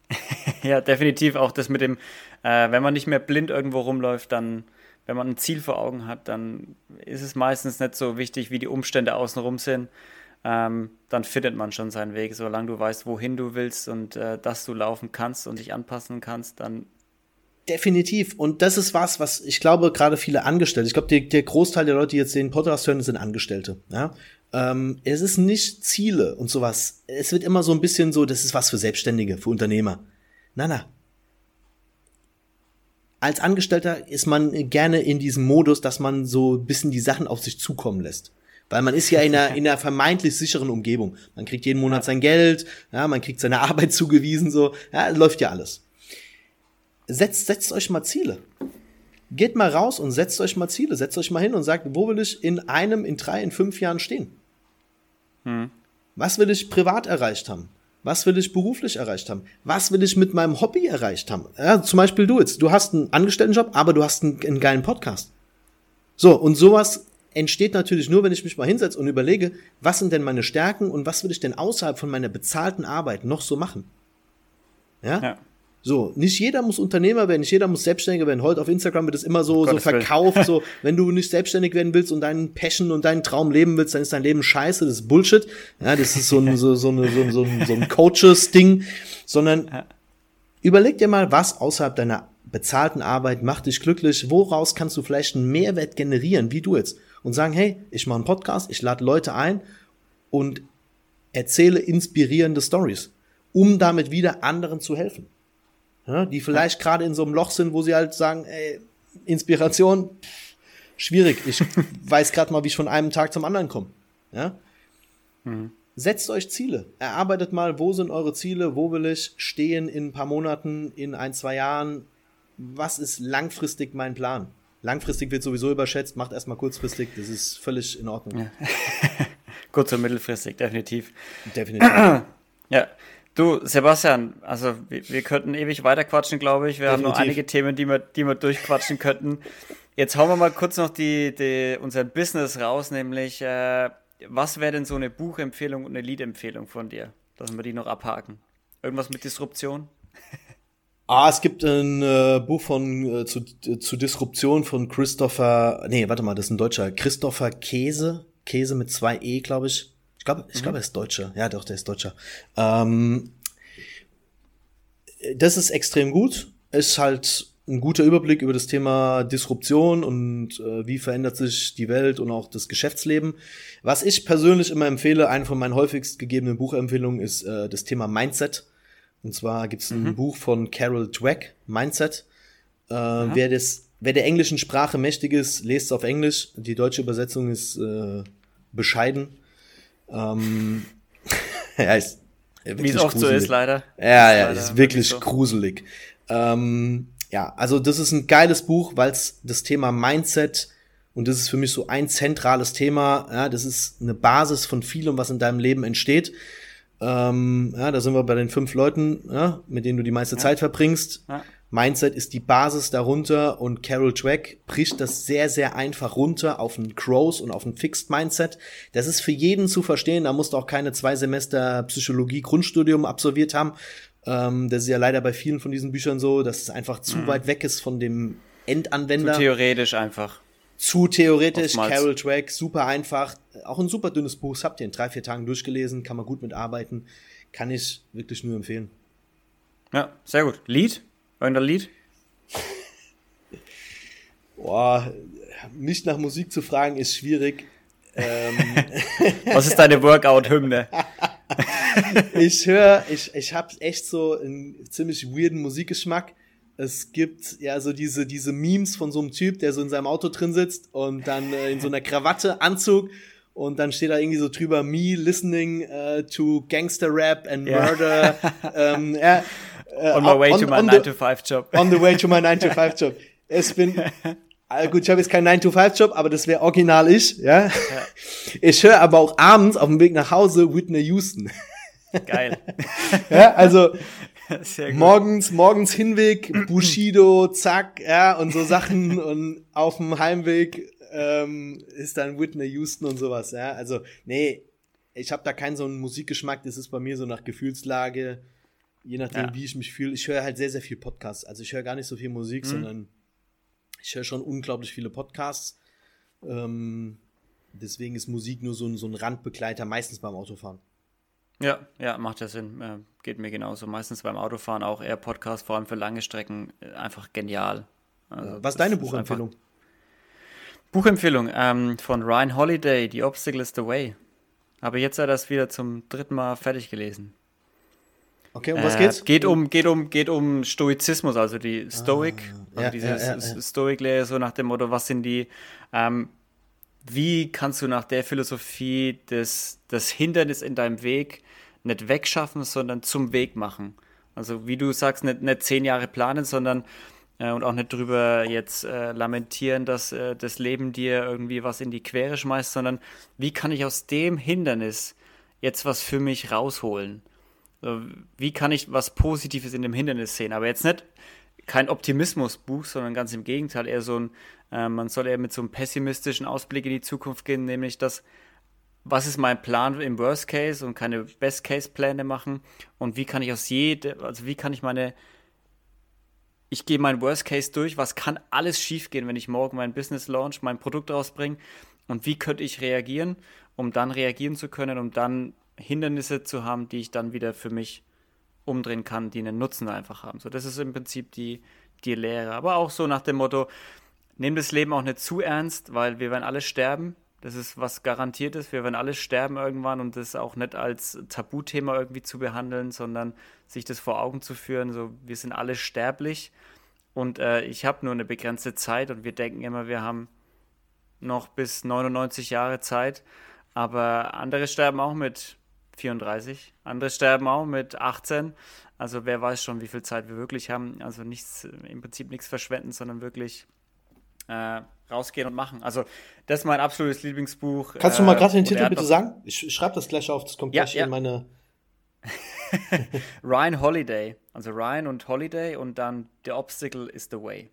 ja, definitiv auch das mit dem, äh, wenn man nicht mehr blind irgendwo rumläuft, dann, wenn man ein Ziel vor Augen hat, dann ist es meistens nicht so wichtig, wie die Umstände außenrum sind. Ähm, dann findet man schon seinen Weg. Solange du weißt, wohin du willst und äh, dass du laufen kannst und dich anpassen kannst, dann. Definitiv. Und das ist was, was ich glaube, gerade viele Angestellte, ich glaube, der Großteil der Leute, die jetzt den Podcast hören, sind Angestellte. Ja? Ähm, es ist nicht Ziele und sowas. Es wird immer so ein bisschen so, das ist was für Selbstständige, für Unternehmer. Na, na. Als Angestellter ist man gerne in diesem Modus, dass man so ein bisschen die Sachen auf sich zukommen lässt. Weil man ist ja in einer, in einer vermeintlich sicheren Umgebung. Man kriegt jeden Monat sein Geld, ja, man kriegt seine Arbeit zugewiesen, so, ja, läuft ja alles. Setzt, setzt euch mal Ziele. Geht mal raus und setzt euch mal Ziele. Setzt euch mal hin und sagt, wo will ich in einem, in drei, in fünf Jahren stehen? Hm. Was will ich privat erreicht haben? Was will ich beruflich erreicht haben? Was will ich mit meinem Hobby erreicht haben? Ja, zum Beispiel du jetzt. Du hast einen Angestelltenjob, aber du hast einen, einen geilen Podcast. So, und sowas entsteht natürlich nur, wenn ich mich mal hinsetze und überlege, was sind denn meine Stärken und was will ich denn außerhalb von meiner bezahlten Arbeit noch so machen? Ja? ja. So, nicht jeder muss Unternehmer werden, nicht jeder muss Selbstständiger werden. Heute auf Instagram wird es immer so, so verkauft, so, wenn du nicht selbstständig werden willst und deinen Passion und deinen Traum leben willst, dann ist dein Leben scheiße, das ist Bullshit. Ja, das ist so ein, so, so, eine, so, so, ein, so ein Coaches-Ding, sondern ja. überleg dir mal, was außerhalb deiner bezahlten Arbeit macht dich glücklich, woraus kannst du vielleicht einen Mehrwert generieren, wie du jetzt, und sagen, hey, ich mache einen Podcast, ich lade Leute ein und erzähle inspirierende Stories, um damit wieder anderen zu helfen ja, die vielleicht gerade in so einem Loch sind, wo sie halt sagen, ey, Inspiration, schwierig. Ich weiß gerade mal, wie ich von einem Tag zum anderen komme. Ja? Mhm. Setzt euch Ziele. Erarbeitet mal, wo sind eure Ziele, wo will ich stehen in ein paar Monaten, in ein, zwei Jahren. Was ist langfristig mein Plan? Langfristig wird sowieso überschätzt, macht erstmal kurzfristig, das ist völlig in Ordnung. Ja. Kurz- und mittelfristig, definitiv. Definitiv. ja, Du, Sebastian, also wir, wir könnten ewig weiterquatschen, glaube ich. Wir Definitiv. haben noch einige Themen, die wir, die wir durchquatschen könnten. Jetzt hauen wir mal kurz noch die, die, unser Business raus, nämlich äh, was wäre denn so eine Buchempfehlung und eine Liedempfehlung von dir, dass wir die noch abhaken? Irgendwas mit Disruption? Ah, es gibt ein äh, Buch von äh, zu, äh, zu Disruption von Christopher, nee, warte mal, das ist ein Deutscher, Christopher Käse, Käse mit zwei E, glaube ich. Ich glaube, ich mhm. glaube, er ist Deutscher. Ja, doch, der ist Deutscher. Ähm, das ist extrem gut. Ist halt ein guter Überblick über das Thema Disruption und äh, wie verändert sich die Welt und auch das Geschäftsleben. Was ich persönlich immer empfehle, eine von meinen häufigst gegebenen Buchempfehlungen ist äh, das Thema Mindset. Und zwar gibt es ein mhm. Buch von Carol Dweck, Mindset. Äh, wer das, wer der englischen Sprache mächtig ist, lest es auf Englisch. Die deutsche Übersetzung ist äh, bescheiden. Ähm, ja, ist Wie es oft gruselig. so ist, leider. Ja, ja, ist, ist wirklich so. gruselig. Ähm, ja, also das ist ein geiles Buch, weil es das Thema Mindset und das ist für mich so ein zentrales Thema. Ja, das ist eine Basis von vielem, was in deinem Leben entsteht. Ähm, ja, da sind wir bei den fünf Leuten, ja, mit denen du die meiste ja. Zeit verbringst. Ja. Mindset ist die Basis darunter und Carol Dweck bricht das sehr, sehr einfach runter auf ein Growth und auf ein Fixed Mindset. Das ist für jeden zu verstehen. Da musst du auch keine zwei Semester Psychologie Grundstudium absolviert haben. Ähm, das ist ja leider bei vielen von diesen Büchern so, dass es einfach zu mhm. weit weg ist von dem Endanwender. Zu theoretisch einfach. Zu theoretisch. Oftmals. Carol Dweck, super einfach. Auch ein super dünnes Buch. Das habt ihr in drei, vier Tagen durchgelesen. Kann man gut mitarbeiten. Kann ich wirklich nur empfehlen. Ja, sehr gut. Lied? Irgendein Lied? Boah, mich nach Musik zu fragen ist schwierig. Ähm. Was ist deine Workout-Hymne? ich höre, ich, ich habe echt so einen ziemlich weirden Musikgeschmack. Es gibt ja so diese, diese Memes von so einem Typ, der so in seinem Auto drin sitzt und dann äh, in so einer Krawatte, Anzug und dann steht da irgendwie so drüber, me listening uh, to gangster rap and murder. Yeah. ähm, ja, on my way on, to my 9-to-5-Job. On the way to my 9-to-5-Job. Es bin, also gut, ich habe jetzt keinen 9-to-5-Job, aber das wäre original ich, ja. ja. Ich höre aber auch abends auf dem Weg nach Hause Whitney Houston. Geil. ja, also morgens, morgens Hinweg, Bushido, zack, ja, und so Sachen und auf dem Heimweg ähm, ist dann Whitney Houston und sowas, ja. Also, nee, ich habe da keinen so einen Musikgeschmack, das ist bei mir so nach Gefühlslage je nachdem, ja. wie ich mich fühle. Ich höre halt sehr, sehr viel Podcasts. Also ich höre gar nicht so viel Musik, mhm. sondern ich höre schon unglaublich viele Podcasts. Ähm, deswegen ist Musik nur so ein, so ein Randbegleiter, meistens beim Autofahren. Ja, ja, macht ja Sinn. Äh, geht mir genauso. Meistens beim Autofahren auch eher Podcast, vor allem für lange Strecken, äh, einfach genial. Also, Was ist deine Buchempfehlung? Buchempfehlung ähm, von Ryan Holiday, The Obstacle is the Way. Habe jetzt ja das wieder zum dritten Mal fertig gelesen. Okay, um was geht's? Äh, geht um, geht um, geht um Stoizismus, also die Stoic, ah, also diese ja, ja, ja. Stoic-Lehre, so nach dem Motto, was sind die, ähm, wie kannst du nach der Philosophie das, das Hindernis in deinem Weg nicht wegschaffen, sondern zum Weg machen? Also wie du sagst, nicht, nicht zehn Jahre planen, sondern äh, und auch nicht drüber jetzt äh, lamentieren, dass äh, das Leben dir irgendwie was in die Quere schmeißt, sondern wie kann ich aus dem Hindernis jetzt was für mich rausholen? Wie kann ich was Positives in dem Hindernis sehen? Aber jetzt nicht kein Optimismusbuch, sondern ganz im Gegenteil, eher so ein, äh, man soll eher mit so einem pessimistischen Ausblick in die Zukunft gehen, nämlich das, was ist mein Plan im Worst Case und keine Best Case Pläne machen und wie kann ich aus jede, also wie kann ich meine ich gehe meinen Worst Case durch, was kann alles schiefgehen, wenn ich morgen mein Business launch, mein Produkt rausbringe und wie könnte ich reagieren, um dann reagieren zu können, um dann Hindernisse zu haben, die ich dann wieder für mich umdrehen kann, die einen Nutzen einfach haben. So, das ist im Prinzip die, die Lehre. Aber auch so nach dem Motto, nimm das Leben auch nicht zu ernst, weil wir werden alle sterben. Das ist was garantiert ist. Wir werden alle sterben irgendwann und das auch nicht als Tabuthema irgendwie zu behandeln, sondern sich das vor Augen zu führen. So, wir sind alle sterblich und äh, ich habe nur eine begrenzte Zeit und wir denken immer, wir haben noch bis 99 Jahre Zeit. Aber andere sterben auch mit 34, andere sterben auch mit 18. Also wer weiß schon, wie viel Zeit wir wirklich haben. Also nichts, im Prinzip nichts verschwenden, sondern wirklich äh, rausgehen und machen. Also, das ist mein absolutes Lieblingsbuch. Kannst du mal gerade den Titel bitte sagen? Ich, schreibe das gleich auf, das kommt ja, gleich ja. in meine. Ryan Holiday. Also Ryan und Holiday und dann The Obstacle is the Way.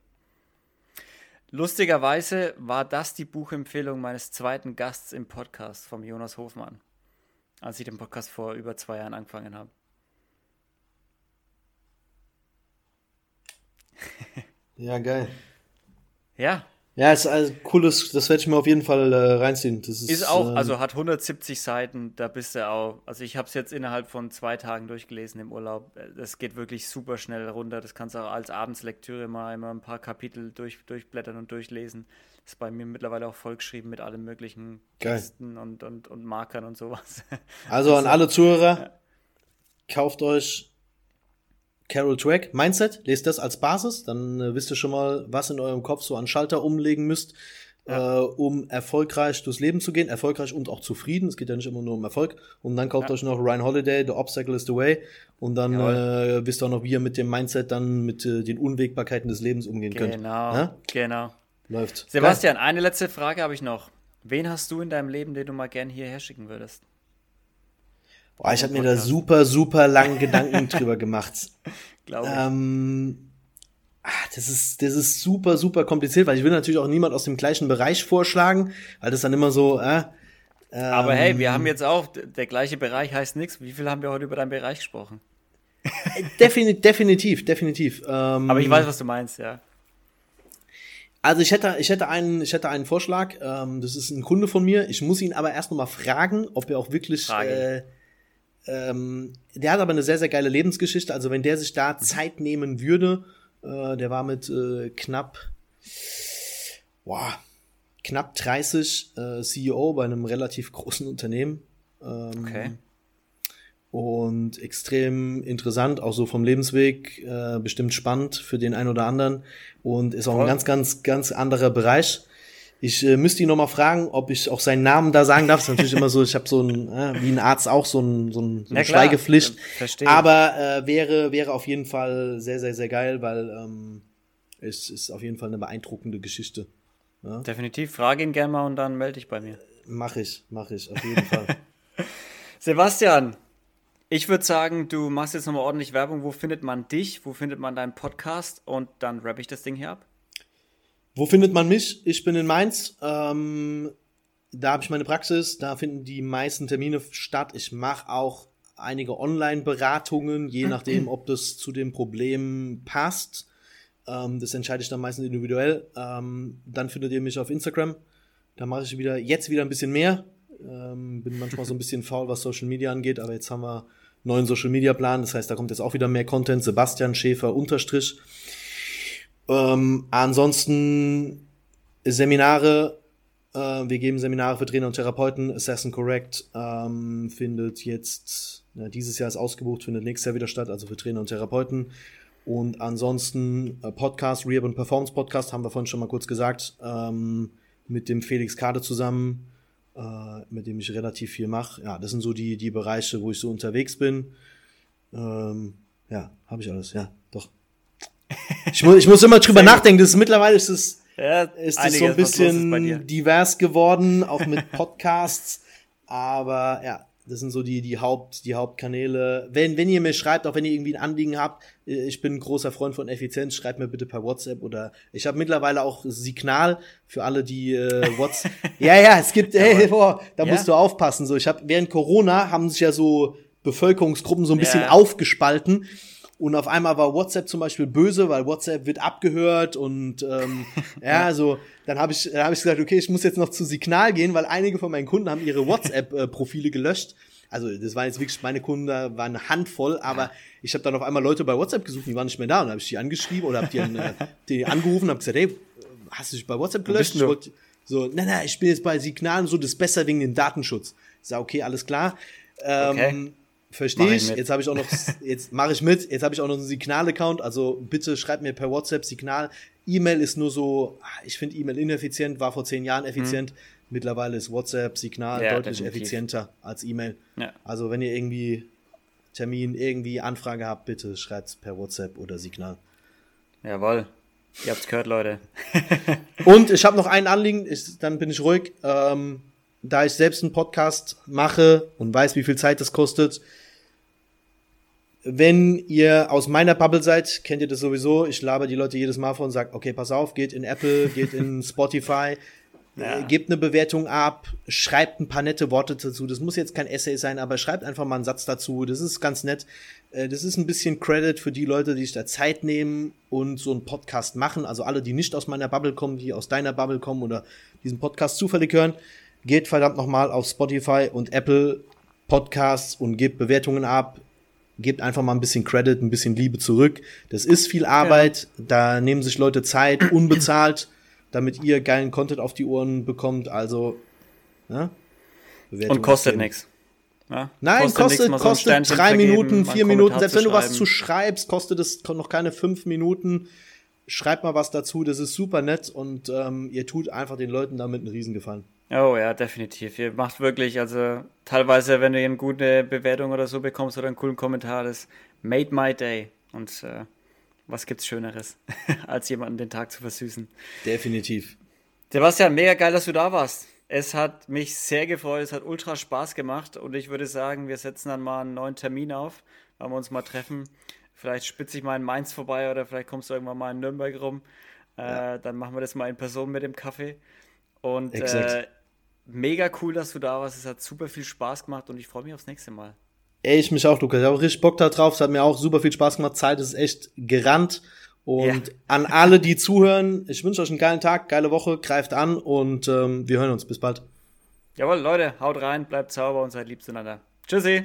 Lustigerweise war das die Buchempfehlung meines zweiten Gasts im Podcast vom Jonas Hofmann, als ich den Podcast vor über zwei Jahren angefangen habe. ja, geil. Ja. Ja, ist also cooles, das werde ich mir auf jeden Fall äh, reinziehen. Das ist, ist auch, ähm, also hat 170 Seiten, da bist du auch, also ich habe es jetzt innerhalb von zwei Tagen durchgelesen im Urlaub. Das geht wirklich super schnell runter. Das kannst du auch als Abendslektüre mal immer ein paar Kapitel durch, durchblättern und durchlesen. Das ist bei mir mittlerweile auch vollgeschrieben mit allen möglichen Kästen und, und, und Markern und sowas. Also an alle Zuhörer, kauft euch Carol Dweck, Mindset, lest das als Basis, dann äh, wisst ihr schon mal, was in eurem Kopf so an Schalter umlegen müsst, ja. äh, um erfolgreich durchs Leben zu gehen, erfolgreich und auch zufrieden. Es geht ja nicht immer nur um Erfolg. Und dann kauft ja. euch noch Ryan Holiday, The Obstacle is the Way. Und dann äh, wisst ihr auch noch, wie ihr mit dem Mindset dann mit äh, den Unwägbarkeiten des Lebens umgehen genau, könnt. Genau, ja? genau. Läuft. Sebastian, Geil. eine letzte Frage habe ich noch. Wen hast du in deinem Leben, den du mal gern hierher schicken würdest? Boah, ich habe mir da super, super langen Gedanken drüber gemacht. Glaube ich. Ähm, ach, das ist, das ist super, super kompliziert, weil ich will natürlich auch niemand aus dem gleichen Bereich vorschlagen, weil das dann immer so, äh, ähm, Aber hey, wir haben jetzt auch, der gleiche Bereich heißt nichts. Wie viel haben wir heute über deinen Bereich gesprochen? definitiv, definitiv, definitiv. Ähm, Aber ich weiß, was du meinst, ja. Also ich hätte, ich hätte einen, ich hätte einen Vorschlag. Ähm, das ist ein Kunde von mir. Ich muss ihn aber erst noch mal fragen, ob er auch wirklich äh, ähm, der hat aber eine sehr, sehr geile Lebensgeschichte. Also wenn der sich da Zeit nehmen würde, äh, der war mit äh, knapp, boah, knapp 30 äh, CEO bei einem relativ großen Unternehmen. Ähm, okay. Und extrem interessant, auch so vom Lebensweg, äh, bestimmt spannend für den einen oder anderen und ist auch Voll. ein ganz, ganz, ganz anderer Bereich. Ich äh, müsste ihn noch mal fragen, ob ich auch seinen Namen da sagen darf. Das ist natürlich immer so, ich habe so ein, äh, wie ein Arzt auch so ein, so ein, so ein Schweigepflicht. Verstehe. Aber äh, wäre, wäre auf jeden Fall sehr, sehr, sehr geil, weil ähm, es ist auf jeden Fall eine beeindruckende Geschichte. Ja? Definitiv. Frage ihn gerne mal und dann melde dich bei mir. Mach ich, mach ich, auf jeden Fall. Sebastian, ich würde sagen, du machst jetzt nochmal ordentlich Werbung. Wo findet man dich? Wo findet man deinen Podcast? Und dann rappe ich das Ding hier ab. Wo findet man mich? Ich bin in Mainz. Ähm, da habe ich meine Praxis. Da finden die meisten Termine statt. Ich mache auch einige Online-Beratungen, je nachdem, ob das zu dem Problem passt. Ähm, das entscheide ich dann meistens individuell. Ähm, dann findet ihr mich auf Instagram. Da mache ich wieder jetzt wieder ein bisschen mehr. Ähm, bin manchmal so ein bisschen faul, was Social Media angeht, aber jetzt haben wir neuen Social Media Plan. Das heißt, da kommt jetzt auch wieder mehr Content. Sebastian Schäfer unterstrich. Ähm, ansonsten Seminare, äh, wir geben Seminare für Trainer und Therapeuten. Assassin Correct ähm, findet jetzt, ja, dieses Jahr ist ausgebucht, findet nächstes Jahr wieder statt, also für Trainer und Therapeuten. Und ansonsten äh, Podcast, Rehab und Performance Podcast, haben wir vorhin schon mal kurz gesagt, ähm, mit dem Felix Kade zusammen, äh, mit dem ich relativ viel mache. Ja, das sind so die, die Bereiche, wo ich so unterwegs bin. Ähm, ja, habe ich alles, ja. Ich muss, ich muss immer drüber nachdenken. Das ist, mittlerweile ist es, ja, ist es so ein bisschen divers geworden, auch mit Podcasts. Aber ja, das sind so die, die Haupt, die Hauptkanäle. Wenn, wenn ihr mir schreibt, auch wenn ihr irgendwie ein Anliegen habt, äh, ich bin ein großer Freund von Effizienz, schreibt mir bitte per WhatsApp oder ich habe mittlerweile auch Signal für alle, die äh, WhatsApp. ja, ja, es gibt, hey, boah, da ja. musst du aufpassen. So, ich habe während Corona haben sich ja so Bevölkerungsgruppen so ein bisschen ja. aufgespalten. Und auf einmal war WhatsApp zum Beispiel böse, weil WhatsApp wird abgehört und ähm, ja, so dann habe ich, dann hab ich gesagt, okay, ich muss jetzt noch zu Signal gehen, weil einige von meinen Kunden haben ihre WhatsApp-Profile gelöscht. Also das waren jetzt wirklich meine Kunden, da waren eine Handvoll, aber ich habe dann auf einmal Leute bei WhatsApp gesucht, die waren nicht mehr da und habe ich die angeschrieben oder habe die, äh, die angerufen und habe gesagt, hey, hast du dich bei WhatsApp gelöscht? Ich wollt, so, nein, nein, ich bin jetzt bei Signal und so, das ist besser wegen dem Datenschutz. Ich sage, okay, alles klar. Ähm, okay. Verstehe ich. ich jetzt habe ich auch noch, jetzt mache ich mit. Jetzt habe ich auch noch einen Signal-Account. Also bitte schreibt mir per WhatsApp Signal. E-Mail ist nur so, ich finde E-Mail ineffizient, war vor zehn Jahren effizient. Hm. Mittlerweile ist WhatsApp, Signal ja, deutlich definitiv. effizienter als E-Mail. Ja. Also wenn ihr irgendwie Termin, irgendwie Anfrage habt, bitte schreibt per WhatsApp oder Signal. Jawohl. Ihr habt's gehört, Leute. Und ich habe noch ein Anliegen, ich, dann bin ich ruhig. Ähm, da ich selbst einen Podcast mache und weiß, wie viel Zeit das kostet, wenn ihr aus meiner Bubble seid, kennt ihr das sowieso. Ich laber die Leute jedes Mal vor und sage, okay, pass auf, geht in Apple, geht in Spotify, ja. gebt eine Bewertung ab, schreibt ein paar nette Worte dazu. Das muss jetzt kein Essay sein, aber schreibt einfach mal einen Satz dazu. Das ist ganz nett. Äh, das ist ein bisschen Credit für die Leute, die sich da Zeit nehmen und so einen Podcast machen. Also alle, die nicht aus meiner Bubble kommen, die aus deiner Bubble kommen oder diesen Podcast zufällig hören, geht verdammt nochmal auf Spotify und Apple Podcasts und gebt Bewertungen ab gebt einfach mal ein bisschen Credit, ein bisschen Liebe zurück. Das ist viel Arbeit, ja. da nehmen sich Leute Zeit, unbezahlt, damit ihr geilen Content auf die Ohren bekommt. Also, ja. Und kostet nichts. Ja, Nein, kostet, kostet, kostet drei Minuten, vier Minuten. Selbst wenn du was zu schreibst, kostet es noch keine fünf Minuten. Schreibt mal was dazu, das ist super nett und ähm, ihr tut einfach den Leuten damit einen Riesengefallen. Oh ja, definitiv. Ihr macht wirklich, also teilweise, wenn du eine gute Bewertung oder so bekommst oder einen coolen Kommentar, das made my day. Und äh, was gibt's Schöneres, als jemanden den Tag zu versüßen? Definitiv. Sebastian, mega geil, dass du da warst. Es hat mich sehr gefreut, es hat ultra Spaß gemacht und ich würde sagen, wir setzen dann mal einen neuen Termin auf, wenn wir uns mal treffen. Vielleicht spitze ich mal in Mainz vorbei oder vielleicht kommst du irgendwann mal in Nürnberg rum. Äh, ja. Dann machen wir das mal in Person mit dem Kaffee. Und äh, mega cool, dass du da warst. Es hat super viel Spaß gemacht und ich freue mich aufs nächste Mal. Ey, ich mich auch, Lukas. Ich habe richtig Bock da drauf. Es hat mir auch super viel Spaß gemacht. Zeit ist echt gerannt. Und ja. an alle, die zuhören, ich wünsche euch einen geilen Tag, geile Woche, greift an und ähm, wir hören uns. Bis bald. Jawohl, Leute, haut rein, bleibt sauber und seid lieb zueinander. Tschüssi.